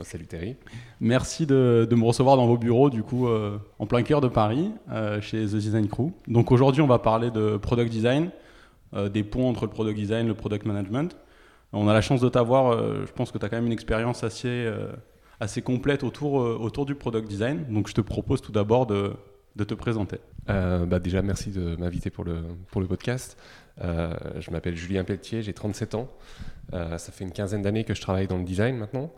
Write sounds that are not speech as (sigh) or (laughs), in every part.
Salut Terry. Merci de, me recevoir dans vos bureaux, du coup, euh, en plein cœur de Paris, euh, chez The Design Crew. Donc aujourd'hui, on va parler de product design, euh, des ponts entre le product design et le product management. On a la chance de t'avoir, je pense que tu as quand même une expérience assez, assez complète autour, autour du product design. Donc je te propose tout d'abord de, de te présenter. bah déjà, merci de m'inviter pour le, pour le podcast. je m'appelle Julien Pelletier, j'ai 37 ans. ça fait une quinzaine d'années que je travaille dans le design maintenant.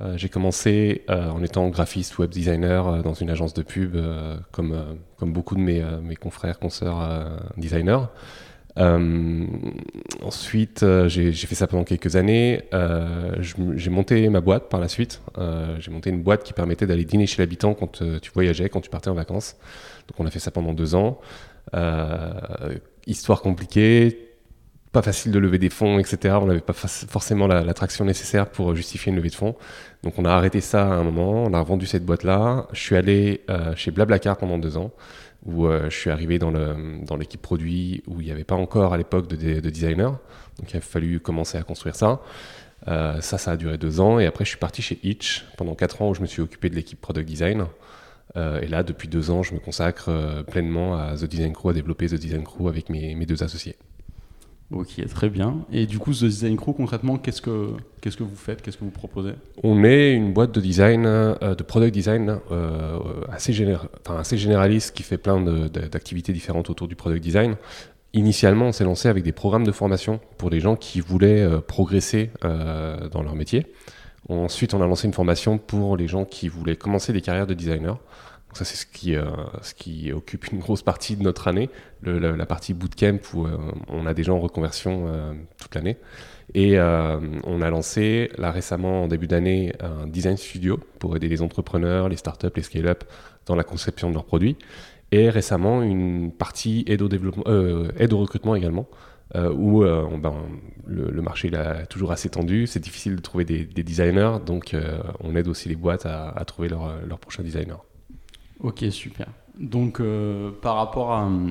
Euh, j'ai commencé euh, en étant graphiste, web designer euh, dans une agence de pub, comme, comme beaucoup de mes, mes confrères, consoeurs designers. ensuite, j'ai fait ça pendant quelques années. j'ai monté ma boîte par la suite. j'ai monté une boîte qui permettait d'aller dîner chez l'habitant quand tu voyageais, quand tu partais en vacances. Donc on a fait ça pendant deux ans. histoire compliquée, pas facile de lever des fonds, etc. On n'avait pas forcément l'attraction nécessaire pour justifier une levée de fonds. Donc on a arrêté ça à un moment, on a revendu cette boîte-là. Je suis allé euh, chez Blablacar pendant deux ans, où euh, je suis arrivé dans l'équipe produit, où il n'y avait pas encore à l'époque de, de designer. Donc il a fallu commencer à construire ça. Euh, ça, ça a duré deux ans. Et après, je suis parti chez Itch pendant quatre ans, où je me suis occupé de l'équipe product design. et là, depuis deux ans, je me consacre pleinement à The Design Crew, à développer The Design Crew avec mes deux associés. Ok, très bien. Et du coup, The Design Crew, concrètement, qu'est-ce que, vous faites? Qu'est-ce que vous proposez? On est une boîte de design, euh, de product design euh, assez, généraliste qui fait plein d'activités différentes autour du product design. Initialement, on s'est lancé avec des programmes de formation pour des gens qui voulaient euh, progresser dans leur métier. Ensuite, on a lancé une formation pour les gens qui voulaient commencer des carrières de designer ça, c'est ce qui, euh, ce qui occupe une grosse partie de notre année, la, partie bootcamp où euh, on a des gens en reconversion euh, toute l'année. Et on a lancé, là récemment, en début d'année, un design studio pour aider les entrepreneurs, les startups, les scale-up dans la conception de leurs produits. Et récemment, une partie aide au, développement, aide au recrutement également, où ben, le, marché est toujours assez tendu, c'est difficile de trouver des, designers, donc on aide aussi les boîtes à, à trouver leur, leur prochain designer. Ok, super. Donc, euh, par rapport à euh,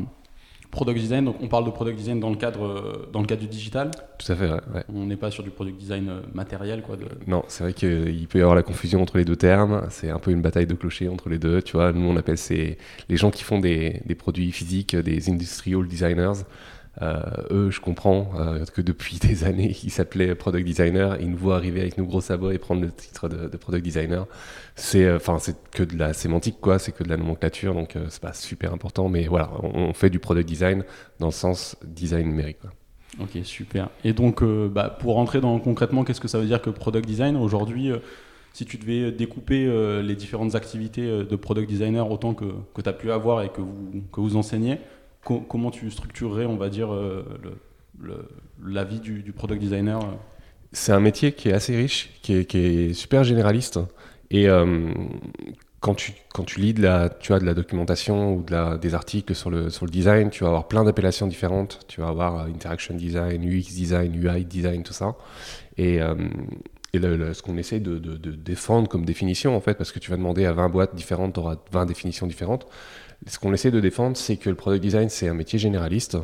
product design, donc on parle de product design dans le cadre, euh, dans le cadre du digital. Tout à fait, ouais. On n'est pas sur du product design matériel, quoi. De... Non, c'est vrai qu'il peut y avoir la confusion entre les deux termes. C'est un peu une bataille de clocher entre les deux. Tu vois, nous on appelle c'est les gens qui font des, des produits physiques, des industrial designers. Euh, eux, je comprends euh, que depuis (laughs) des années, ils s'appelaient product designer. Ils nous voient arriver avec nos gros sabots et prendre le titre de, product designer. C'est, euh, enfin, c'est que de la sémantique, quoi. C'est que de la nomenclature, donc c'est pas super important. Mais voilà, on, fait du product design dans le sens design numérique. Ok, super. Et donc, bah, pour rentrer dans concrètement, qu'est-ce que ça veut dire que product design? Aujourd'hui si tu devais découper les différentes activités de product designer autant que, que tu as pu avoir et que vous, que vous enseignez, comment tu structurerais, on va dire, euh, la vie du, product designer euh C'est un métier qui est assez riche, qui est, super généraliste. Et euh, quand, tu, quand tu lis de la, tu as de la documentation ou de la, des articles sur le, sur le design, tu vas avoir plein d'appellations différentes. Tu vas avoir interaction design, UX design, UI design, tout ça. Et, et ce qu'on essaie de, de, défendre comme définition, en fait, parce que tu vas demander à 20 boîtes différentes, tu auras 20 définitions différentes. Ce qu'on essaie de défendre, c'est que le product design, c'est un métier généraliste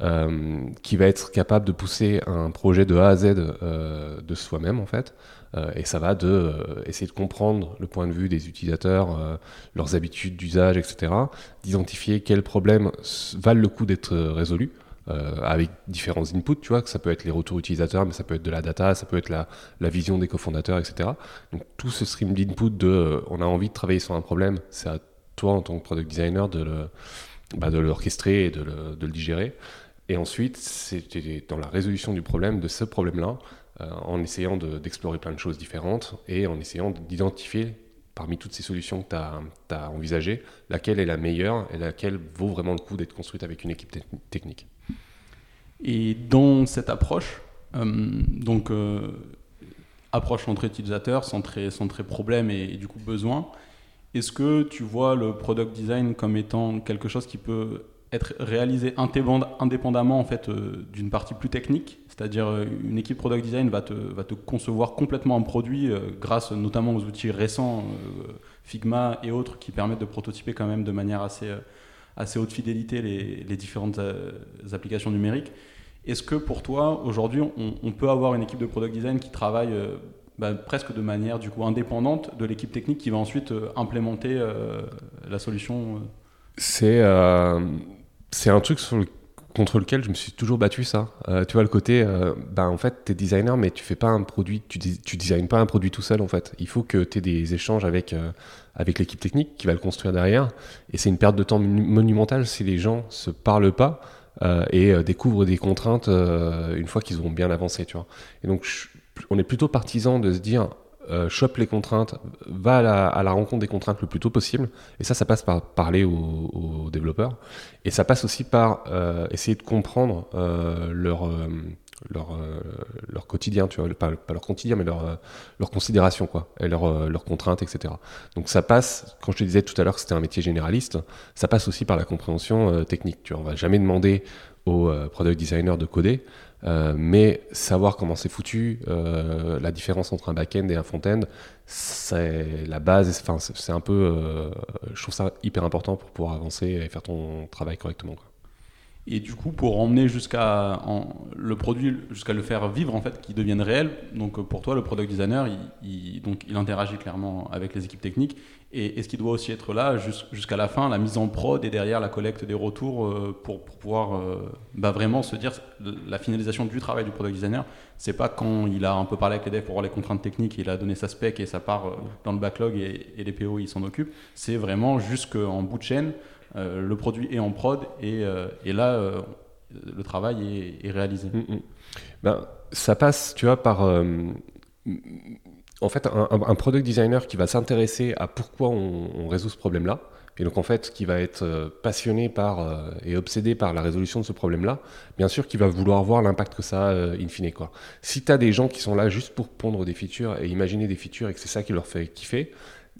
euh, qui va être capable de pousser un projet de A à Z euh, de soi-même, en fait. Euh, et ça va de essayer de comprendre le point de vue des utilisateurs, leurs habitudes d'usage, etc. D'identifier quels problèmes valent le coup d'être résolus. avec différents inputs, tu vois, que ça peut être les retours utilisateurs, mais ça peut être de la data, ça peut être la, la vision des cofondateurs, etc. Donc tout ce stream d'input de on a envie de travailler sur un problème, à toi en tant que product designer de le, bah, de l'orchestrer et de le, de le, digérer. Et ensuite, c'était dans la résolution du problème, de ce problème-là, euh, en essayant d'explorer plein de choses différentes et en essayant d'identifier parmi toutes ces solutions que tu as, envisagées, laquelle est la meilleure et laquelle vaut vraiment le coup d'être construite avec une équipe technique. Et dans cette approche, euh, donc euh, approche centrée utilisateur, centrée, centrée problème et, du coup besoin, Est-ce que tu vois le product design comme étant quelque chose qui peut être réalisé indépendamment en fait euh, d'une partie plus technique, c'est-à-dire euh, une équipe product design va te, va te concevoir complètement un produit euh, grâce notamment aux outils récents Figma et autres qui permettent de prototyper quand même de manière assez, assez haute fidélité les, les différentes applications numériques. Est-ce que pour toi aujourd'hui on, on, peut avoir une équipe de product design qui travaille bah, presque de manière du coup indépendante de l'équipe technique qui va ensuite implémenter la solution C'est c'est un truc contre lequel je me suis toujours battu ça. Euh, tu vois le côté, euh, bah, en fait, tu es designer, mais tu fais pas un produit, tu, tu designes pas un produit tout seul en fait. Il faut que tu aies des échanges avec, euh, avec l'équipe technique qui va le construire derrière. Et c'est une perte de temps monumentale si les gens se parlent pas et découvrent des contraintes une fois qu'ils auront bien avancé, tu vois. Et donc, on est plutôt partisan de se dire, euh, chope les contraintes, va à la, rencontre des contraintes le plus tôt possible. Et ça, ça passe par parler aux, développeurs. Et ça passe aussi par euh, essayer de comprendre euh, leur, quotidien, tu vois, pas, leur quotidien, mais leur, leur considération, quoi, et leurs leur contraintes, etc. Donc ça passe, quand je te disais tout à l'heure que c'était un métier généraliste, ça passe aussi par la compréhension technique. Tu vois, on va jamais demander aux product designers de coder. Euh, mais savoir comment c'est foutu, euh, la différence entre un back-end et un front-end, c'est la base. Enfin, c'est un peu, euh, je trouve ça hyper important pour pouvoir avancer et faire ton travail correctement. Et du coup, pour emmener jusqu'à le produit, jusqu'à le faire vivre, en fait, qu'il devienne réel, donc pour toi, le product designer, donc, il interagit clairement avec les équipes techniques. Et est-ce qu'il doit aussi être là jusqu'à la fin, la mise en prod et derrière la collecte des retours euh, pour, pouvoir euh, bah, vraiment se dire la finalisation du travail du product designer, c'est pas quand il a un peu parlé avec les devs pour voir les contraintes techniques, il a donné sa spec et ça part euh, dans le backlog et, les PO ils s'en occupent. C'est vraiment jusqu'en bout de chaîne le produit est en prod et, là, le travail est, réalisé. Mm, mm. Ben, ça passe, tu vois, par en fait, un, product designer qui va s'intéresser à pourquoi on, résout ce problème-là, et donc en fait, qui va être passionné par et obsédé par la résolution de ce problème-là, bien sûr qu'il va vouloir voir l'impact que ça a in fine. Quoi. Si tu as des gens qui sont là juste pour pondre des features et imaginer des features et que c'est ça qui leur fait kiffer,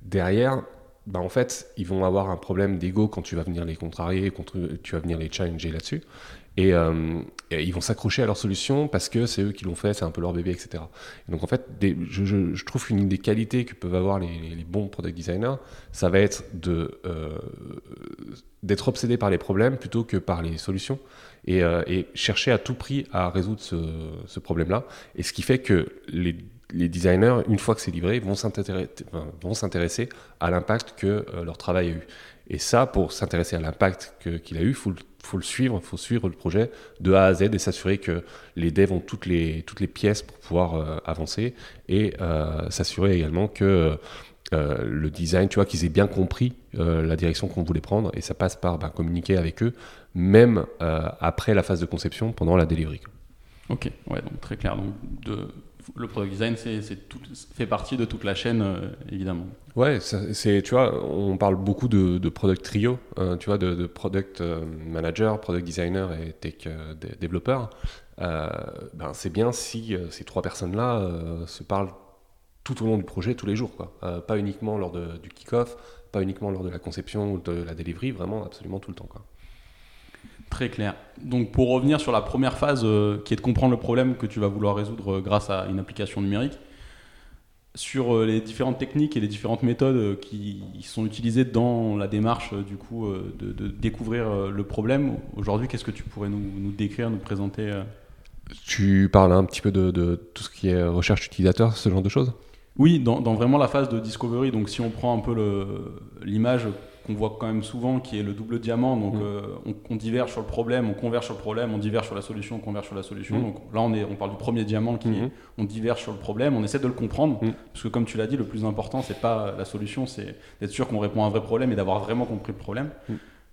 derrière, bah, en fait, ils vont avoir un problème d'ego quand tu vas venir les contrarier, quand tu vas venir les challenger là-dessus. Euh, et, ils vont s'accrocher à leur solution parce que c'est eux qui l'ont fait, c'est un peu leur bébé, etc. donc en fait, je, trouve qu'une des qualités que peuvent avoir les, bons product designers, ça va être euh, d'être obsédé par les problèmes plutôt que par les solutions et, euh, chercher à tout prix à résoudre ce, problème-là. Et ce qui fait que les designers, une fois que c'est livré, vont s'intéresser à l'impact que leur travail a eu. Et ça, pour s'intéresser à l'impact qu'il a eu, il faut, le suivre, il faut suivre le projet de A à Z et s'assurer que les devs ont toutes les, toutes les pièces pour pouvoir euh, avancer et euh, s'assurer également que le design, tu vois, qu'ils aient bien compris la direction qu'on voulait prendre et ça passe par ben, communiquer avec eux, même après la phase de conception, pendant la delivery. Ok, ouais, donc très clair. Donc de le product design, c'est fait partie de toute la chaîne, euh, évidemment. Ouais, c'est, tu vois, on parle beaucoup de, product trio, hein, tu vois, de, product euh, manager, product designer et tech euh, développeur. ben, c'est bien si ces trois personnes-là se parlent tout au long du projet, tous les jours, quoi. pas uniquement lors du kick-off, pas uniquement lors de la conception ou de la delivery, vraiment absolument tout le temps, quoi. Très clair. Donc pour revenir sur la première phase euh, qui est de comprendre le problème que tu vas vouloir résoudre euh, grâce à une application numérique, sur euh, les différentes techniques et les différentes méthodes qui sont utilisées dans la démarche du coup de, découvrir le problème, aujourd'hui qu'est-ce que tu pourrais nous, décrire, nous présenter Tu parles un petit peu de, tout ce qui est recherche utilisateur, ce genre de choses? Oui, dans, dans, vraiment la phase de discovery, donc si on prend un peu l'image qu'on voit quand même souvent, qui est le double diamant. Donc, mm. euh, on, diverge sur le problème, on converge sur le problème, on diverge sur la solution, on converge sur la solution. Mm. Donc là, on, est, on parle du premier diamant qui mm-hmm. on diverge sur le problème, on essaie de le comprendre. Mm. Parce que, comme tu l'as dit, le plus important, c'est pas la solution, c'est d'être sûr qu'on répond à un vrai problème et d'avoir vraiment compris le problème.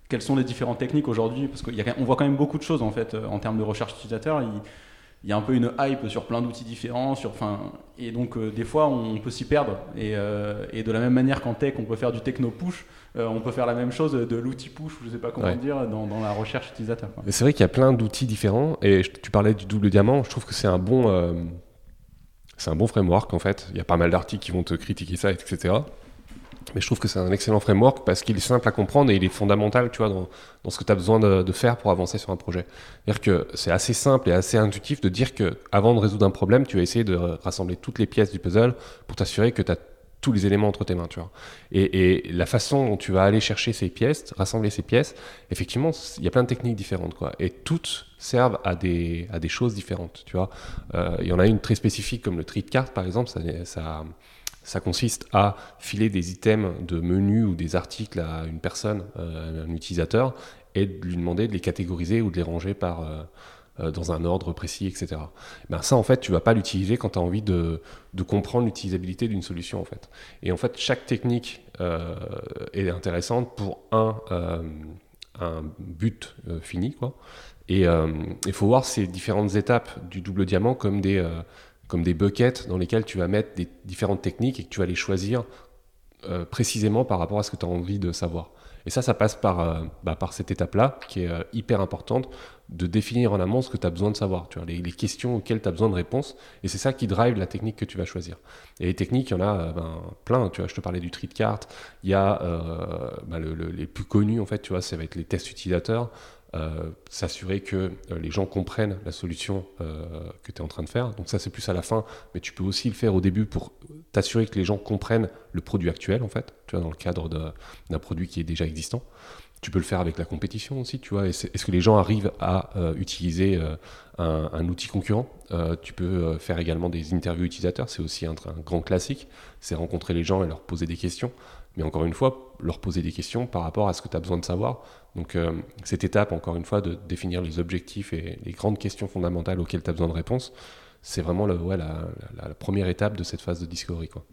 Quelles sont les différentes techniques aujourd'hui? Parce qu'on voit quand même beaucoup de choses en fait euh, en termes de recherche utilisateur. Il, il y a un peu une hype sur plein d'outils différents, sur, fin, et donc euh, des fois on peut s'y perdre. Et, et, de la même manière qu'en tech, on peut faire du techno push, euh, on peut faire la même chose de l'outil push, je ne sais pas comment dire, dans, la recherche utilisateur. C'est vrai qu'il y a plein d'outils différents, et tu parlais du double diamant, je trouve que c'est un bon, euh, c'est un bon framework en fait. Il y a pas mal d'articles qui vont te critiquer ça, etc. Mais je trouve que c'est un excellent framework parce qu'il est simple à comprendre et il est fondamental, tu vois, dans, ce que tu as besoin de, faire pour avancer sur un projet. C'est-à-dire que c'est assez simple et assez intuitif de dire que avant de résoudre un problème, tu vas essayer de rassembler toutes les pièces du puzzle pour t'assurer que tu as tous les éléments entre tes mains, tu vois. Et, la façon dont tu vas aller chercher ces pièces, rassembler ces pièces, effectivement, il y a plein de techniques différentes, quoi. Et toutes servent à des, choses différentes, tu vois. Euh, il y en a une très spécifique comme le tri de cartes, par exemple, ça ça consiste à filer des items de menu ou des articles à une personne, euh, un utilisateur, et de lui demander de les catégoriser ou de les ranger par, euh, euh, dans un ordre précis, etc. Ben ça, en fait, tu vas pas l'utiliser quand tu as envie de, comprendre l'utilisabilité d'une solution, en fait. Et en fait, chaque technique est intéressante pour un, un but fini, quoi. Et il faut voir ces différentes étapes du double diamant comme des comme des buckets dans lesquels tu vas mettre des différentes techniques et que tu vas les choisir euh, précisément par rapport à ce que tu as envie de savoir. Et ça, ça passe par, euh, bah, par cette étape-là, qui est euh, hyper importante, de définir en amont ce que tu as besoin de savoir, tu vois, les, questions auxquelles tu as besoin de réponses. Et c'est ça qui drive la technique que tu vas choisir. Et les techniques, il y en a ben, plein. Tu vois, je te parlais du tri de cartes. Il y a bah, les plus connus, en fait, tu vois, ça va être les tests utilisateurs. Euh, s'assurer que euh, les gens comprennent la solution euh, que tu es en train de faire. Donc ça c'est plus à la fin, mais tu peux aussi le faire au début pour t'assurer que les gens comprennent le produit actuel en fait, tu vois, dans le cadre d'un produit qui est déjà existant. Tu peux le faire avec la compétition aussi, tu vois. Est-ce que les gens arrivent à utiliser un, outil concurrent? Tu peux faire également des interviews utilisateurs, c'est aussi un, un grand classique. C'est rencontrer les gens et leur poser des questions. Mais encore une fois, leur poser des questions par rapport à ce que tu as besoin de savoir donc euh, cette étape, encore une fois, de définir les objectifs et les grandes questions fondamentales auxquelles tu as besoin de réponses, c'est vraiment la, première étape de cette phase de discovery. Quoi.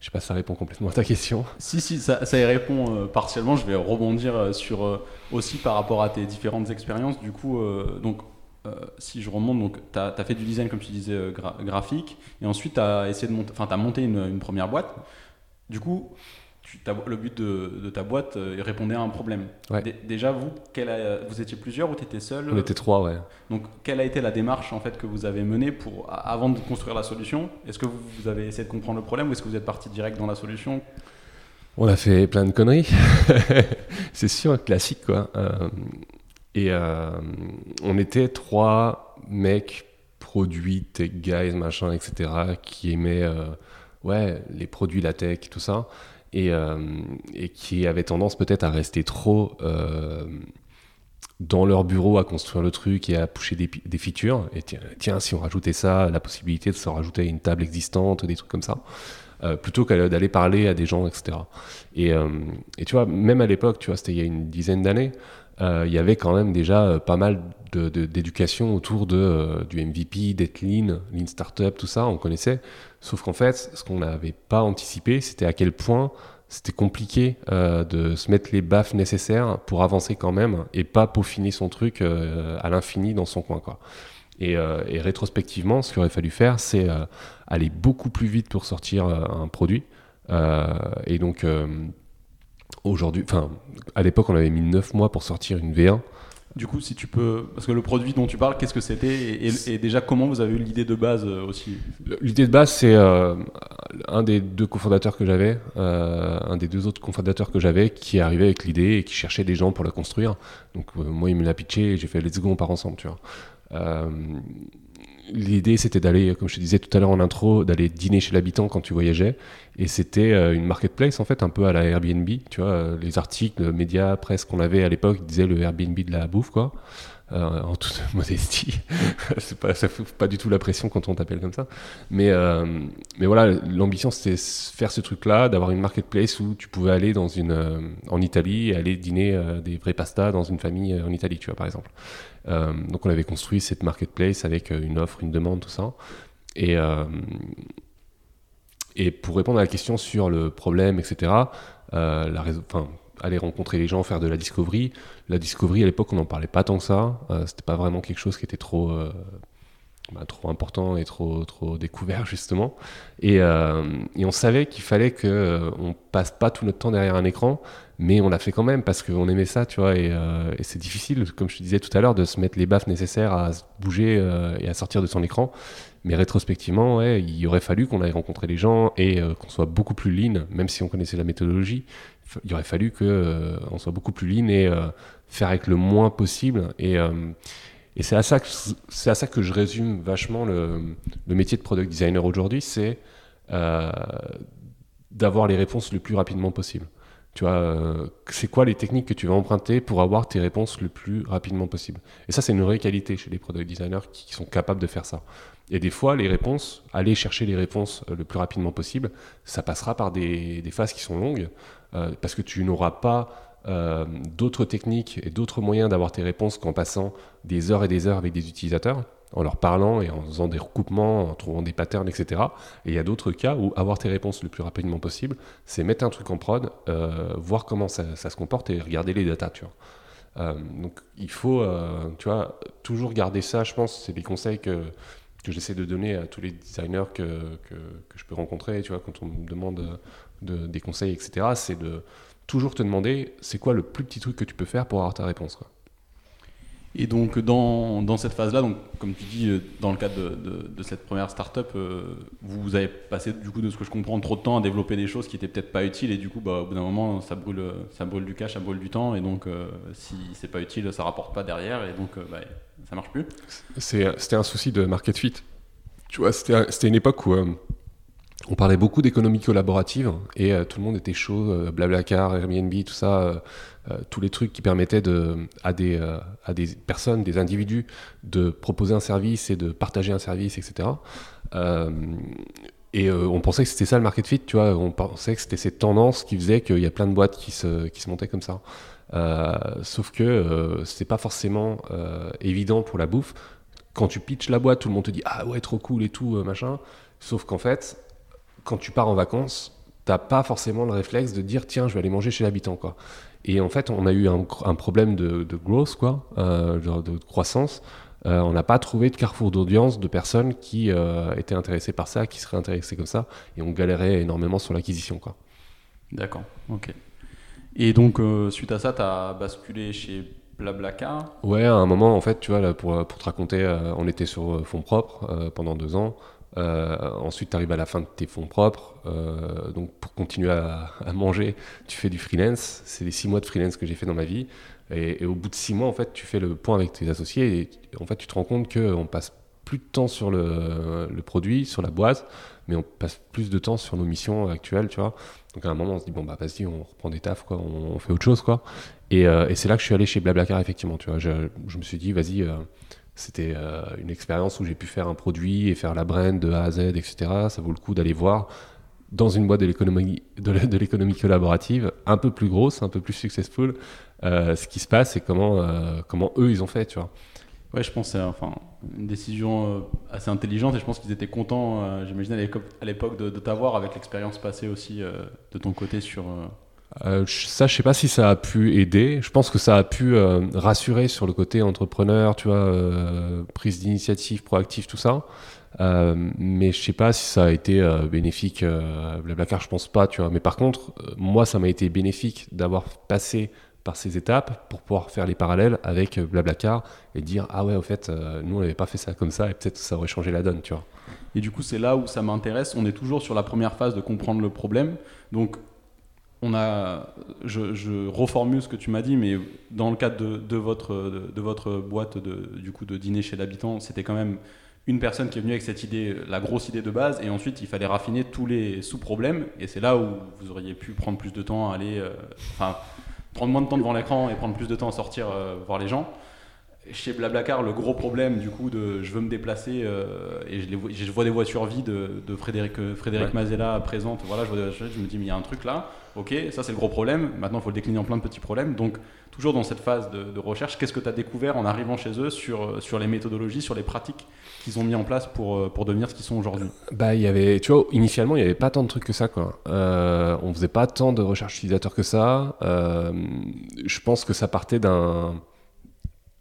Je sais pas si ça répond complètement à ta question. (laughs) Si, si, ça, y répond euh, partiellement. Je vais rebondir euh, sur aussi par rapport à tes différentes expériences. Du coup, donc, si je remonte, tu as, fait du design, comme tu disais, graphique, et ensuite tu as monté une, une, première boîte. Du coup, le but de, ta boîte euh, répondait à un problème. Déjà, vous, vous étiez plusieurs ou tu étais seul On était trois, ouais. Donc, quelle a été la démarche en fait, que vous avez menée pour, avant de construire la solution? Est-ce que vous, avez essayé de comprendre le problème ou est-ce que vous êtes parti direct dans la solution? On a fait plein de conneries. (laughs) C'est sûr, classique, quoi. Euh, et euh, on était trois mecs produits, tech guys, machin, etc., qui aimaient ouais, les produits, la tech, tout ça et, euh, et qui avaient tendance peut-être à rester trop euh, dans leur bureau à construire le truc et à pousser des, features. Et tiens, si on rajoutait ça, la possibilité de se rajouter à une table existante, des trucs comme ça, euh, plutôt qu'à d'aller parler à des gens, etc. Et, et tu vois, même à l'époque, tu vois, c'était il y a une dizaine d'années, il y avait quand même déjà pas mal d'éducation autour de, du MVP, d'être lean, lean startup, tout ça, on connaissait. Sauf qu'en fait, ce qu'on n'avait pas anticipé, c'était à quel point c'était compliqué euh, de se mettre les baffes nécessaires pour avancer quand même et pas peaufiner son truc euh, à l'infini dans son coin. Quoi. Et, euh, et rétrospectivement, ce qu'il aurait fallu faire, c'est aller beaucoup plus vite pour sortir un produit. et donc, aujourd'hui, enfin, à l'époque, on avait mis 9 mois pour sortir une V1. Du coup, si tu peux, parce que le produit dont tu parles, qu'est-ce que c'était et, déjà comment vous avez eu l'idée de base euh, aussi L'idée de base, c'est euh, un des deux cofondateurs que j'avais, euh, un des deux autres cofondateurs que j'avais, qui est arrivé avec l'idée et qui cherchait des gens pour la construire. Donc moi, il me l'a pitché et j'ai fait let's go, on part ensemble, tu vois. L'idée, c'était d'aller, comme je te disais tout à l'heure en intro, d'aller dîner chez l'habitant quand tu voyageais. Et c'était euh, une marketplace, en fait, un peu à la Airbnb. Tu vois, euh, les articles, médias, presse qu'on avait à l'époque disaient le Airbnb de la bouffe, quoi. Euh, en toute (laughs) modestie. (laughs) c'est pas, ça fout pas du tout la pression quand on t'appelle comme ça. Mais, mais voilà, l'ambition c'était faire ce truc-là, d'avoir une marketplace où tu pouvais aller dans une, en Italie et aller dîner des vrais pastas dans une famille en Italie, tu vois, par exemple. Euh, donc on avait construit cette marketplace avec euh, une offre, une demande, tout ça. Et, euh, et pour répondre à la question sur le problème, etc., la aller rencontrer les gens, faire de la discovery. La discovery, à l'époque, on n'en parlait pas tant que ça. c'était pas vraiment quelque chose qui était trop bah, trop important et trop, découvert (laughs) justement. Et, et on savait qu'il fallait qu'on on passe pas tout notre temps derrière un écran, mais on l'a fait quand même parce qu'on aimait ça, tu vois. Et, c'est difficile, comme je te disais tout à l'heure, de se mettre les baffes nécessaires à bouger et à sortir de son écran. Mais rétrospectivement, il aurait fallu qu'on aille rencontrer les gens et qu'on soit beaucoup plus lean, même si on connaissait la méthodologie. Il aurait fallu qu'on soit beaucoup plus lean et faire avec le moins possible. Et, euh, et c'est à, ça que, c'est à ça que je résume vachement le, le métier de product designer aujourd'hui, c'est euh, d'avoir les réponses le plus rapidement possible. Tu vois, euh, c'est quoi les techniques que tu vas emprunter pour avoir tes réponses le plus rapidement possible? Et ça, c'est une vraie qualité chez les product designers qui, sont capables de faire ça. Et des fois, les réponses, aller chercher les réponses le plus rapidement possible, ça passera par des, phases qui sont longues, parce que tu n'auras pas euh, d'autres techniques et d'autres moyens d'avoir tes réponses qu'en passant des heures et des heures avec des utilisateurs, en leur parlant et en faisant des recoupements, en trouvant des patterns, etc. Et il y a d'autres cas où avoir tes réponses le plus rapidement possible, c'est mettre un truc en prod, euh, voir comment ça, se comporte et regarder les datas, tu vois. Euh, donc il faut, tu vois, toujours garder ça, je pense, c'est des conseils que, j'essaie de donner à tous les designers que, je peux rencontrer, tu vois, quand on me demande de, des conseils, etc., c'est de toujours te demander c'est quoi le plus petit truc que tu peux faire pour avoir ta réponse. Et donc dans, dans cette phase-là, donc comme tu dis, euh, dans le cadre de, cette première startup, euh, vous avez passé du coup de ce que je comprends trop de temps à développer des choses qui étaient peut-être pas utiles et du coup bah, au bout d'un moment ça brûle, ça brûle du cash, ça brûle du temps et donc euh, si c'est pas utile, ça rapporte pas derrière et donc bah, ça marche plus. C'était un souci de market fit. Tu vois, c'était une époque où on parlait beaucoup d'économie collaborative et euh, tout le monde était chaud, euh, Blablacar, Airbnb, tout ça, euh, tous les trucs qui permettaient à, des, à des personnes, des individus, de proposer un service et de partager un service, etc. et on pensait que c'était ça le market fit, tu vois, on pensait que c'était cette tendance qui faisait qu'il y a plein de boîtes qui se, qui se montaient comme ça. sauf que c'est pas forcément évident pour la bouffe. Quand tu pitches la boîte, tout le monde te dit ah ouais trop cool et tout machin. Sauf qu'en fait, quand tu pars en vacances, t'as pas forcément le réflexe de dire tiens, je vais aller manger chez l'habitant, quoi. Et en fait, on a eu un, problème de, growth, quoi, euh, genre de croissance. Euh, on n'a pas trouvé de carrefour d'audience de personnes qui euh, étaient intéressées par ça, qui seraient intéressées comme ça, et on galérait énormément sur l'acquisition, quoi. D'accord, ok. Et donc, suite à ça, tu as basculé chez Blablacar? Ouais, à un moment, en fait, tu vois, pour, pour te raconter, on était sur fonds propres pendant deux ans. Euh, ensuite, tu arrives à la fin de tes fonds propres. Euh, donc, pour continuer à, manger, tu fais du freelance. C'est les six mois de freelance que j'ai fait dans ma vie. Et, au bout de six mois, en fait, tu fais le point avec tes associés. Et en fait, tu te rends compte qu'on passe plus de temps sur le, produit, sur la boîte, mais on passe plus de temps sur nos missions actuelles, tu vois. Donc, à un moment, on se dit, bon, bah, vas-y, on reprend des tafs, quoi, on, fait autre chose, quoi. Et, euh, et c'est là que je suis allé chez Blablacar, effectivement, tu vois. Je me suis dit, vas-y c'était euh, une expérience où j'ai pu faire un produit et faire la brand de A à Z, etc. Ça vaut le coup d'aller voir dans une boîte de l'économie collaborative un peu plus grosse, un peu plus successful, euh, ce qui se passe et comment euh, comment eux ils ont fait, tu vois. Ouais, je pense c'est enfin une décision assez intelligente et je pense qu'ils étaient contents, j'imagine à l'époque de, de t'avoir avec l'expérience passée aussi de ton côté sur euh, ça, je sais pas si ça a pu aider. Je pense que ça a pu euh, rassurer sur le côté entrepreneur, tu vois, euh, prise d'initiative, proactive, tout ça. mais je sais pas si ça a été bénéfique. Blablacar, je pense pas, tu vois. Mais par contre, moi, ça m'a été bénéfique d'avoir passé par ces étapes pour pouvoir faire les parallèles avec Blablacar et dire ah ouais, au fait, nous on n'avait pas fait ça comme ça et peut-être ça aurait changé la donne, tu vois. Et du coup, c'est là où ça m'intéresse. On est toujours sur la première phase de comprendre le problème. Donc, on a, je, reformule ce que tu m'as dit, mais dans le cadre de, votre, de, votre boîte de, du coup de dîner chez l'habitant, c'était quand même une personne qui est venue avec cette idée, la grosse idée de base, et ensuite il fallait raffiner tous les sous-problèmes, et c'est là où vous auriez pu prendre plus de temps à aller, euh, enfin, prendre moins de temps devant l'écran et prendre plus de temps à sortir euh, voir les gens chez Blablacar, le gros problème du coup de je veux me déplacer euh, et je, vois des voitures vides de, Frédéric, euh, Frédéric Mazella présente. Voilà, je, me dis, mais il y a un truc là. Ok, ça c'est le gros problème. Maintenant, il faut le décliner en plein de petits problèmes. Donc, toujours dans cette phase de, recherche, qu'est-ce que tu as découvert en arrivant chez eux sur, euh, sur les méthodologies, sur les pratiques qu'ils ont mis en place pour, pour devenir ce qu'ils sont aujourd'hui? Bah, il y avait, tu vois, initialement, il n'y avait pas tant de trucs que ça, quoi. Euh, on faisait pas tant de recherche utilisateur que ça. je pense que ça partait d'un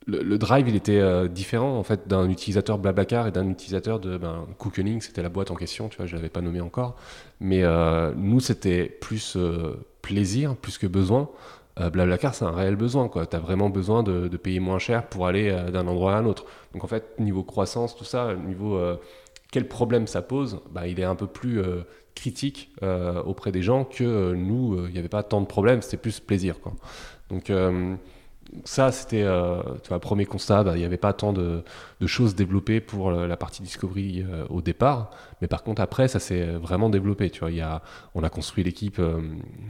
le, drive, il était euh, différent en fait d'un utilisateur Blablacar et d'un utilisateur de ben, c'était la boîte en question, tu vois, je l'avais pas nommé encore. Mais euh, nous, c'était plus euh, plaisir, plus que besoin. Blablacar, c'est un réel besoin, quoi. As vraiment besoin de, payer moins cher pour aller d'un endroit à un autre. Donc en fait, niveau croissance, tout ça, niveau quel problème ça pose, bah, il est un peu plus critique auprès des gens que nous, il n'y avait pas tant de problèmes, c'était plus plaisir. Donc ça, c'était euh, premier constat. Bah, il n'y avait pas tant de, choses développées pour la partie Discovery euh, au départ. Mais par contre, après, ça s'est vraiment développé. Tu vois, on a construit l'équipe euh,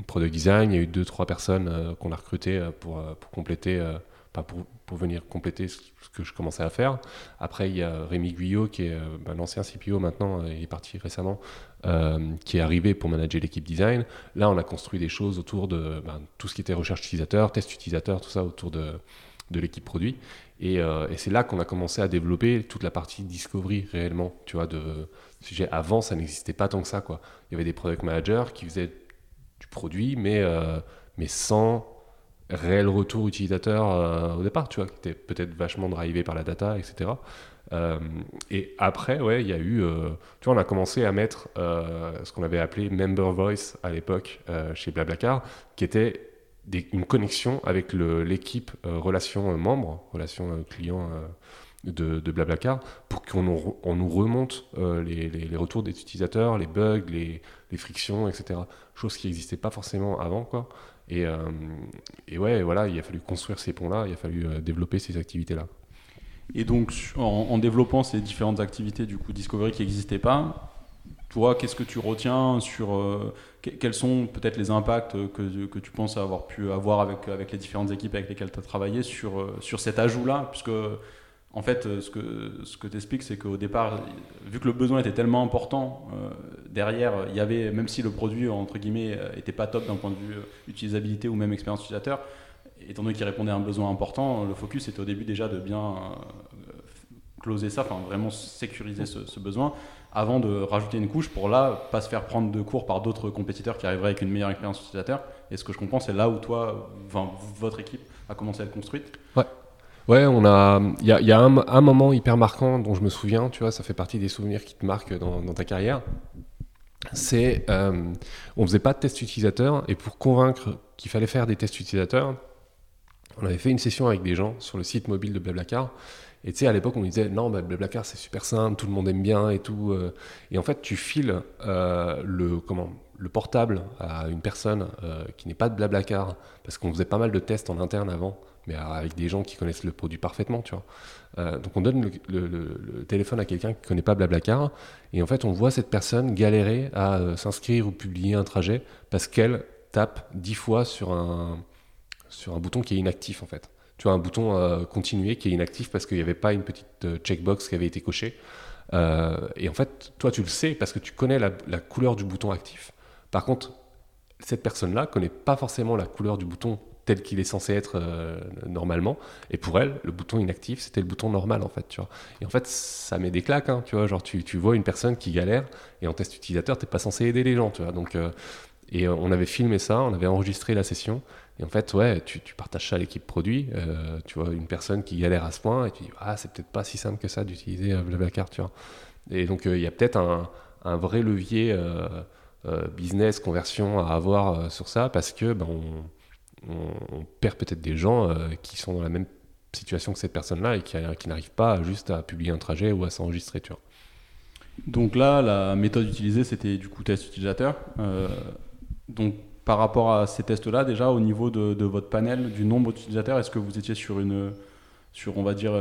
Product Design. Il y a eu deux, trois personnes qu'on a recrutées pour, pour compléter pas pour, pour, venir compléter ce que je commençais à faire. Après, il y a Rémi Guyot, qui est euh, ben, l'ancien CPO maintenant, euh, il est parti récemment, euh, qui est arrivé pour manager l'équipe design. Là, on a construit des choses autour de ben, tout ce qui était recherche utilisateur, test utilisateur, tout ça autour de, de l'équipe produit. Et, et c'est là qu'on a commencé à développer toute la partie discovery réellement, tu vois, de sujet. Avant, ça n'existait pas tant que ça, quoi. Il y avait des product managers qui faisaient du produit, mais, mais sans réel retour utilisateur euh, au départ, tu vois, qui était peut-être vachement drivé par la data, etc. Euh, et après, ouais, il y a eu, euh, tu vois, on a commencé à mettre ce qu'on avait appelé Member Voice à l'époque chez Blablacar, qui était une connexion avec l'équipe relation membre, relation client de, Blablacar, pour qu'on nous, remonte les, les, retours des utilisateurs, les bugs, les, les frictions, etc. Chose qui n'existait pas forcément avant, quoi. Et, euh, et, ouais, voilà, il a fallu construire ces ponts-là, il a fallu euh, développer ces activités-là. Et donc, en, développant ces différentes activités du coup Discovery qui n'existaient pas, toi, qu'est-ce que tu retiens sur euh, quels sont peut-être les impacts que, tu penses avoir pu avoir avec, avec les différentes équipes avec lesquelles tu as travaillé sur, sur cet ajout-là? Puisque en fait, euh, ce que, ce que tu expliques, c'est qu'au départ, vu que le besoin était tellement important, euh, derrière, il y avait, même si le produit, entre guillemets, euh, pas top d'un point de vue utilisabilité ou même expérience utilisateur, étant donné qu'il répondait à un besoin important, le focus était au début déjà de bien closer ça, enfin vraiment sécuriser ce, besoin, avant de rajouter une couche pour là, pas se faire prendre de cours par d'autres compétiteurs qui arriveraient avec une meilleure expérience utilisateur. Et ce que je comprends, c'est là où toi, votre équipe a commencé à être construite. Ouais. Ouais, on a. Il y a, un, moment hyper marquant dont je me souviens, tu vois, ça fait partie des souvenirs qui te marquent dans, ta carrière. C'est. Euh, on faisait pas de tests utilisateurs et pour convaincre qu'il fallait faire des tests utilisateurs, on avait fait une session avec des gens sur le site mobile de Blablacar. Et tu sais, à l'époque, on disait non, Blablacar c'est super simple, tout le monde aime bien et tout. Euh. Et en fait, tu files euh, le, comment, le portable à une personne euh, qui n'est pas de Blablacar, parce qu'on faisait pas mal de tests en interne avant mais avec des gens qui connaissent le produit parfaitement, tu vois. Euh, donc on donne le, téléphone à quelqu'un qui connaît pas Blablacar, et en fait on voit cette personne galérer à euh, s'inscrire ou publier un trajet parce qu'elle tape dix fois sur un, sur un bouton qui est inactif en fait. Tu vois, un bouton euh, continuer qui est inactif parce qu'il n'y avait pas une petite checkbox qui avait été cochée. et en fait, toi tu le sais parce que tu connais la, la couleur du bouton actif. Par contre, cette personne-là connaît pas forcément la couleur du bouton tel qu'il est censé être euh, normalement. Et pour elle, le bouton inactif, c'était le bouton normal, en fait, tu vois. Et en fait, ça met des claques, hein, tu vois. Genre, tu, tu, vois une personne qui galère, et en test utilisateur, t'es pas censé aider les gens, tu vois. Donc, euh, et euh, on avait filmé ça, on avait enregistré la session. Et en fait, ouais, tu, tu partages ça à l'équipe produit. tu vois, une personne qui galère à ce point, et tu dis, ah, c'est peut-être pas si simple que ça d'utiliser Blablacar, tu vois. Et donc, il y a peut-être un, un, vrai levier business, conversion à avoir sur ça, parce que, ben, on on, perd peut-être des gens euh, qui sont dans la même situation que cette personne-là et qui, n'arrivent pas juste à publier un trajet ou à s'enregistrer. Tu vois. Donc là, la méthode utilisée, c'était du coup test utilisateur. Euh, donc par rapport à ces tests-là, déjà au niveau de, votre panel, du nombre d'utilisateurs, est-ce que vous étiez sur une, sur on va dire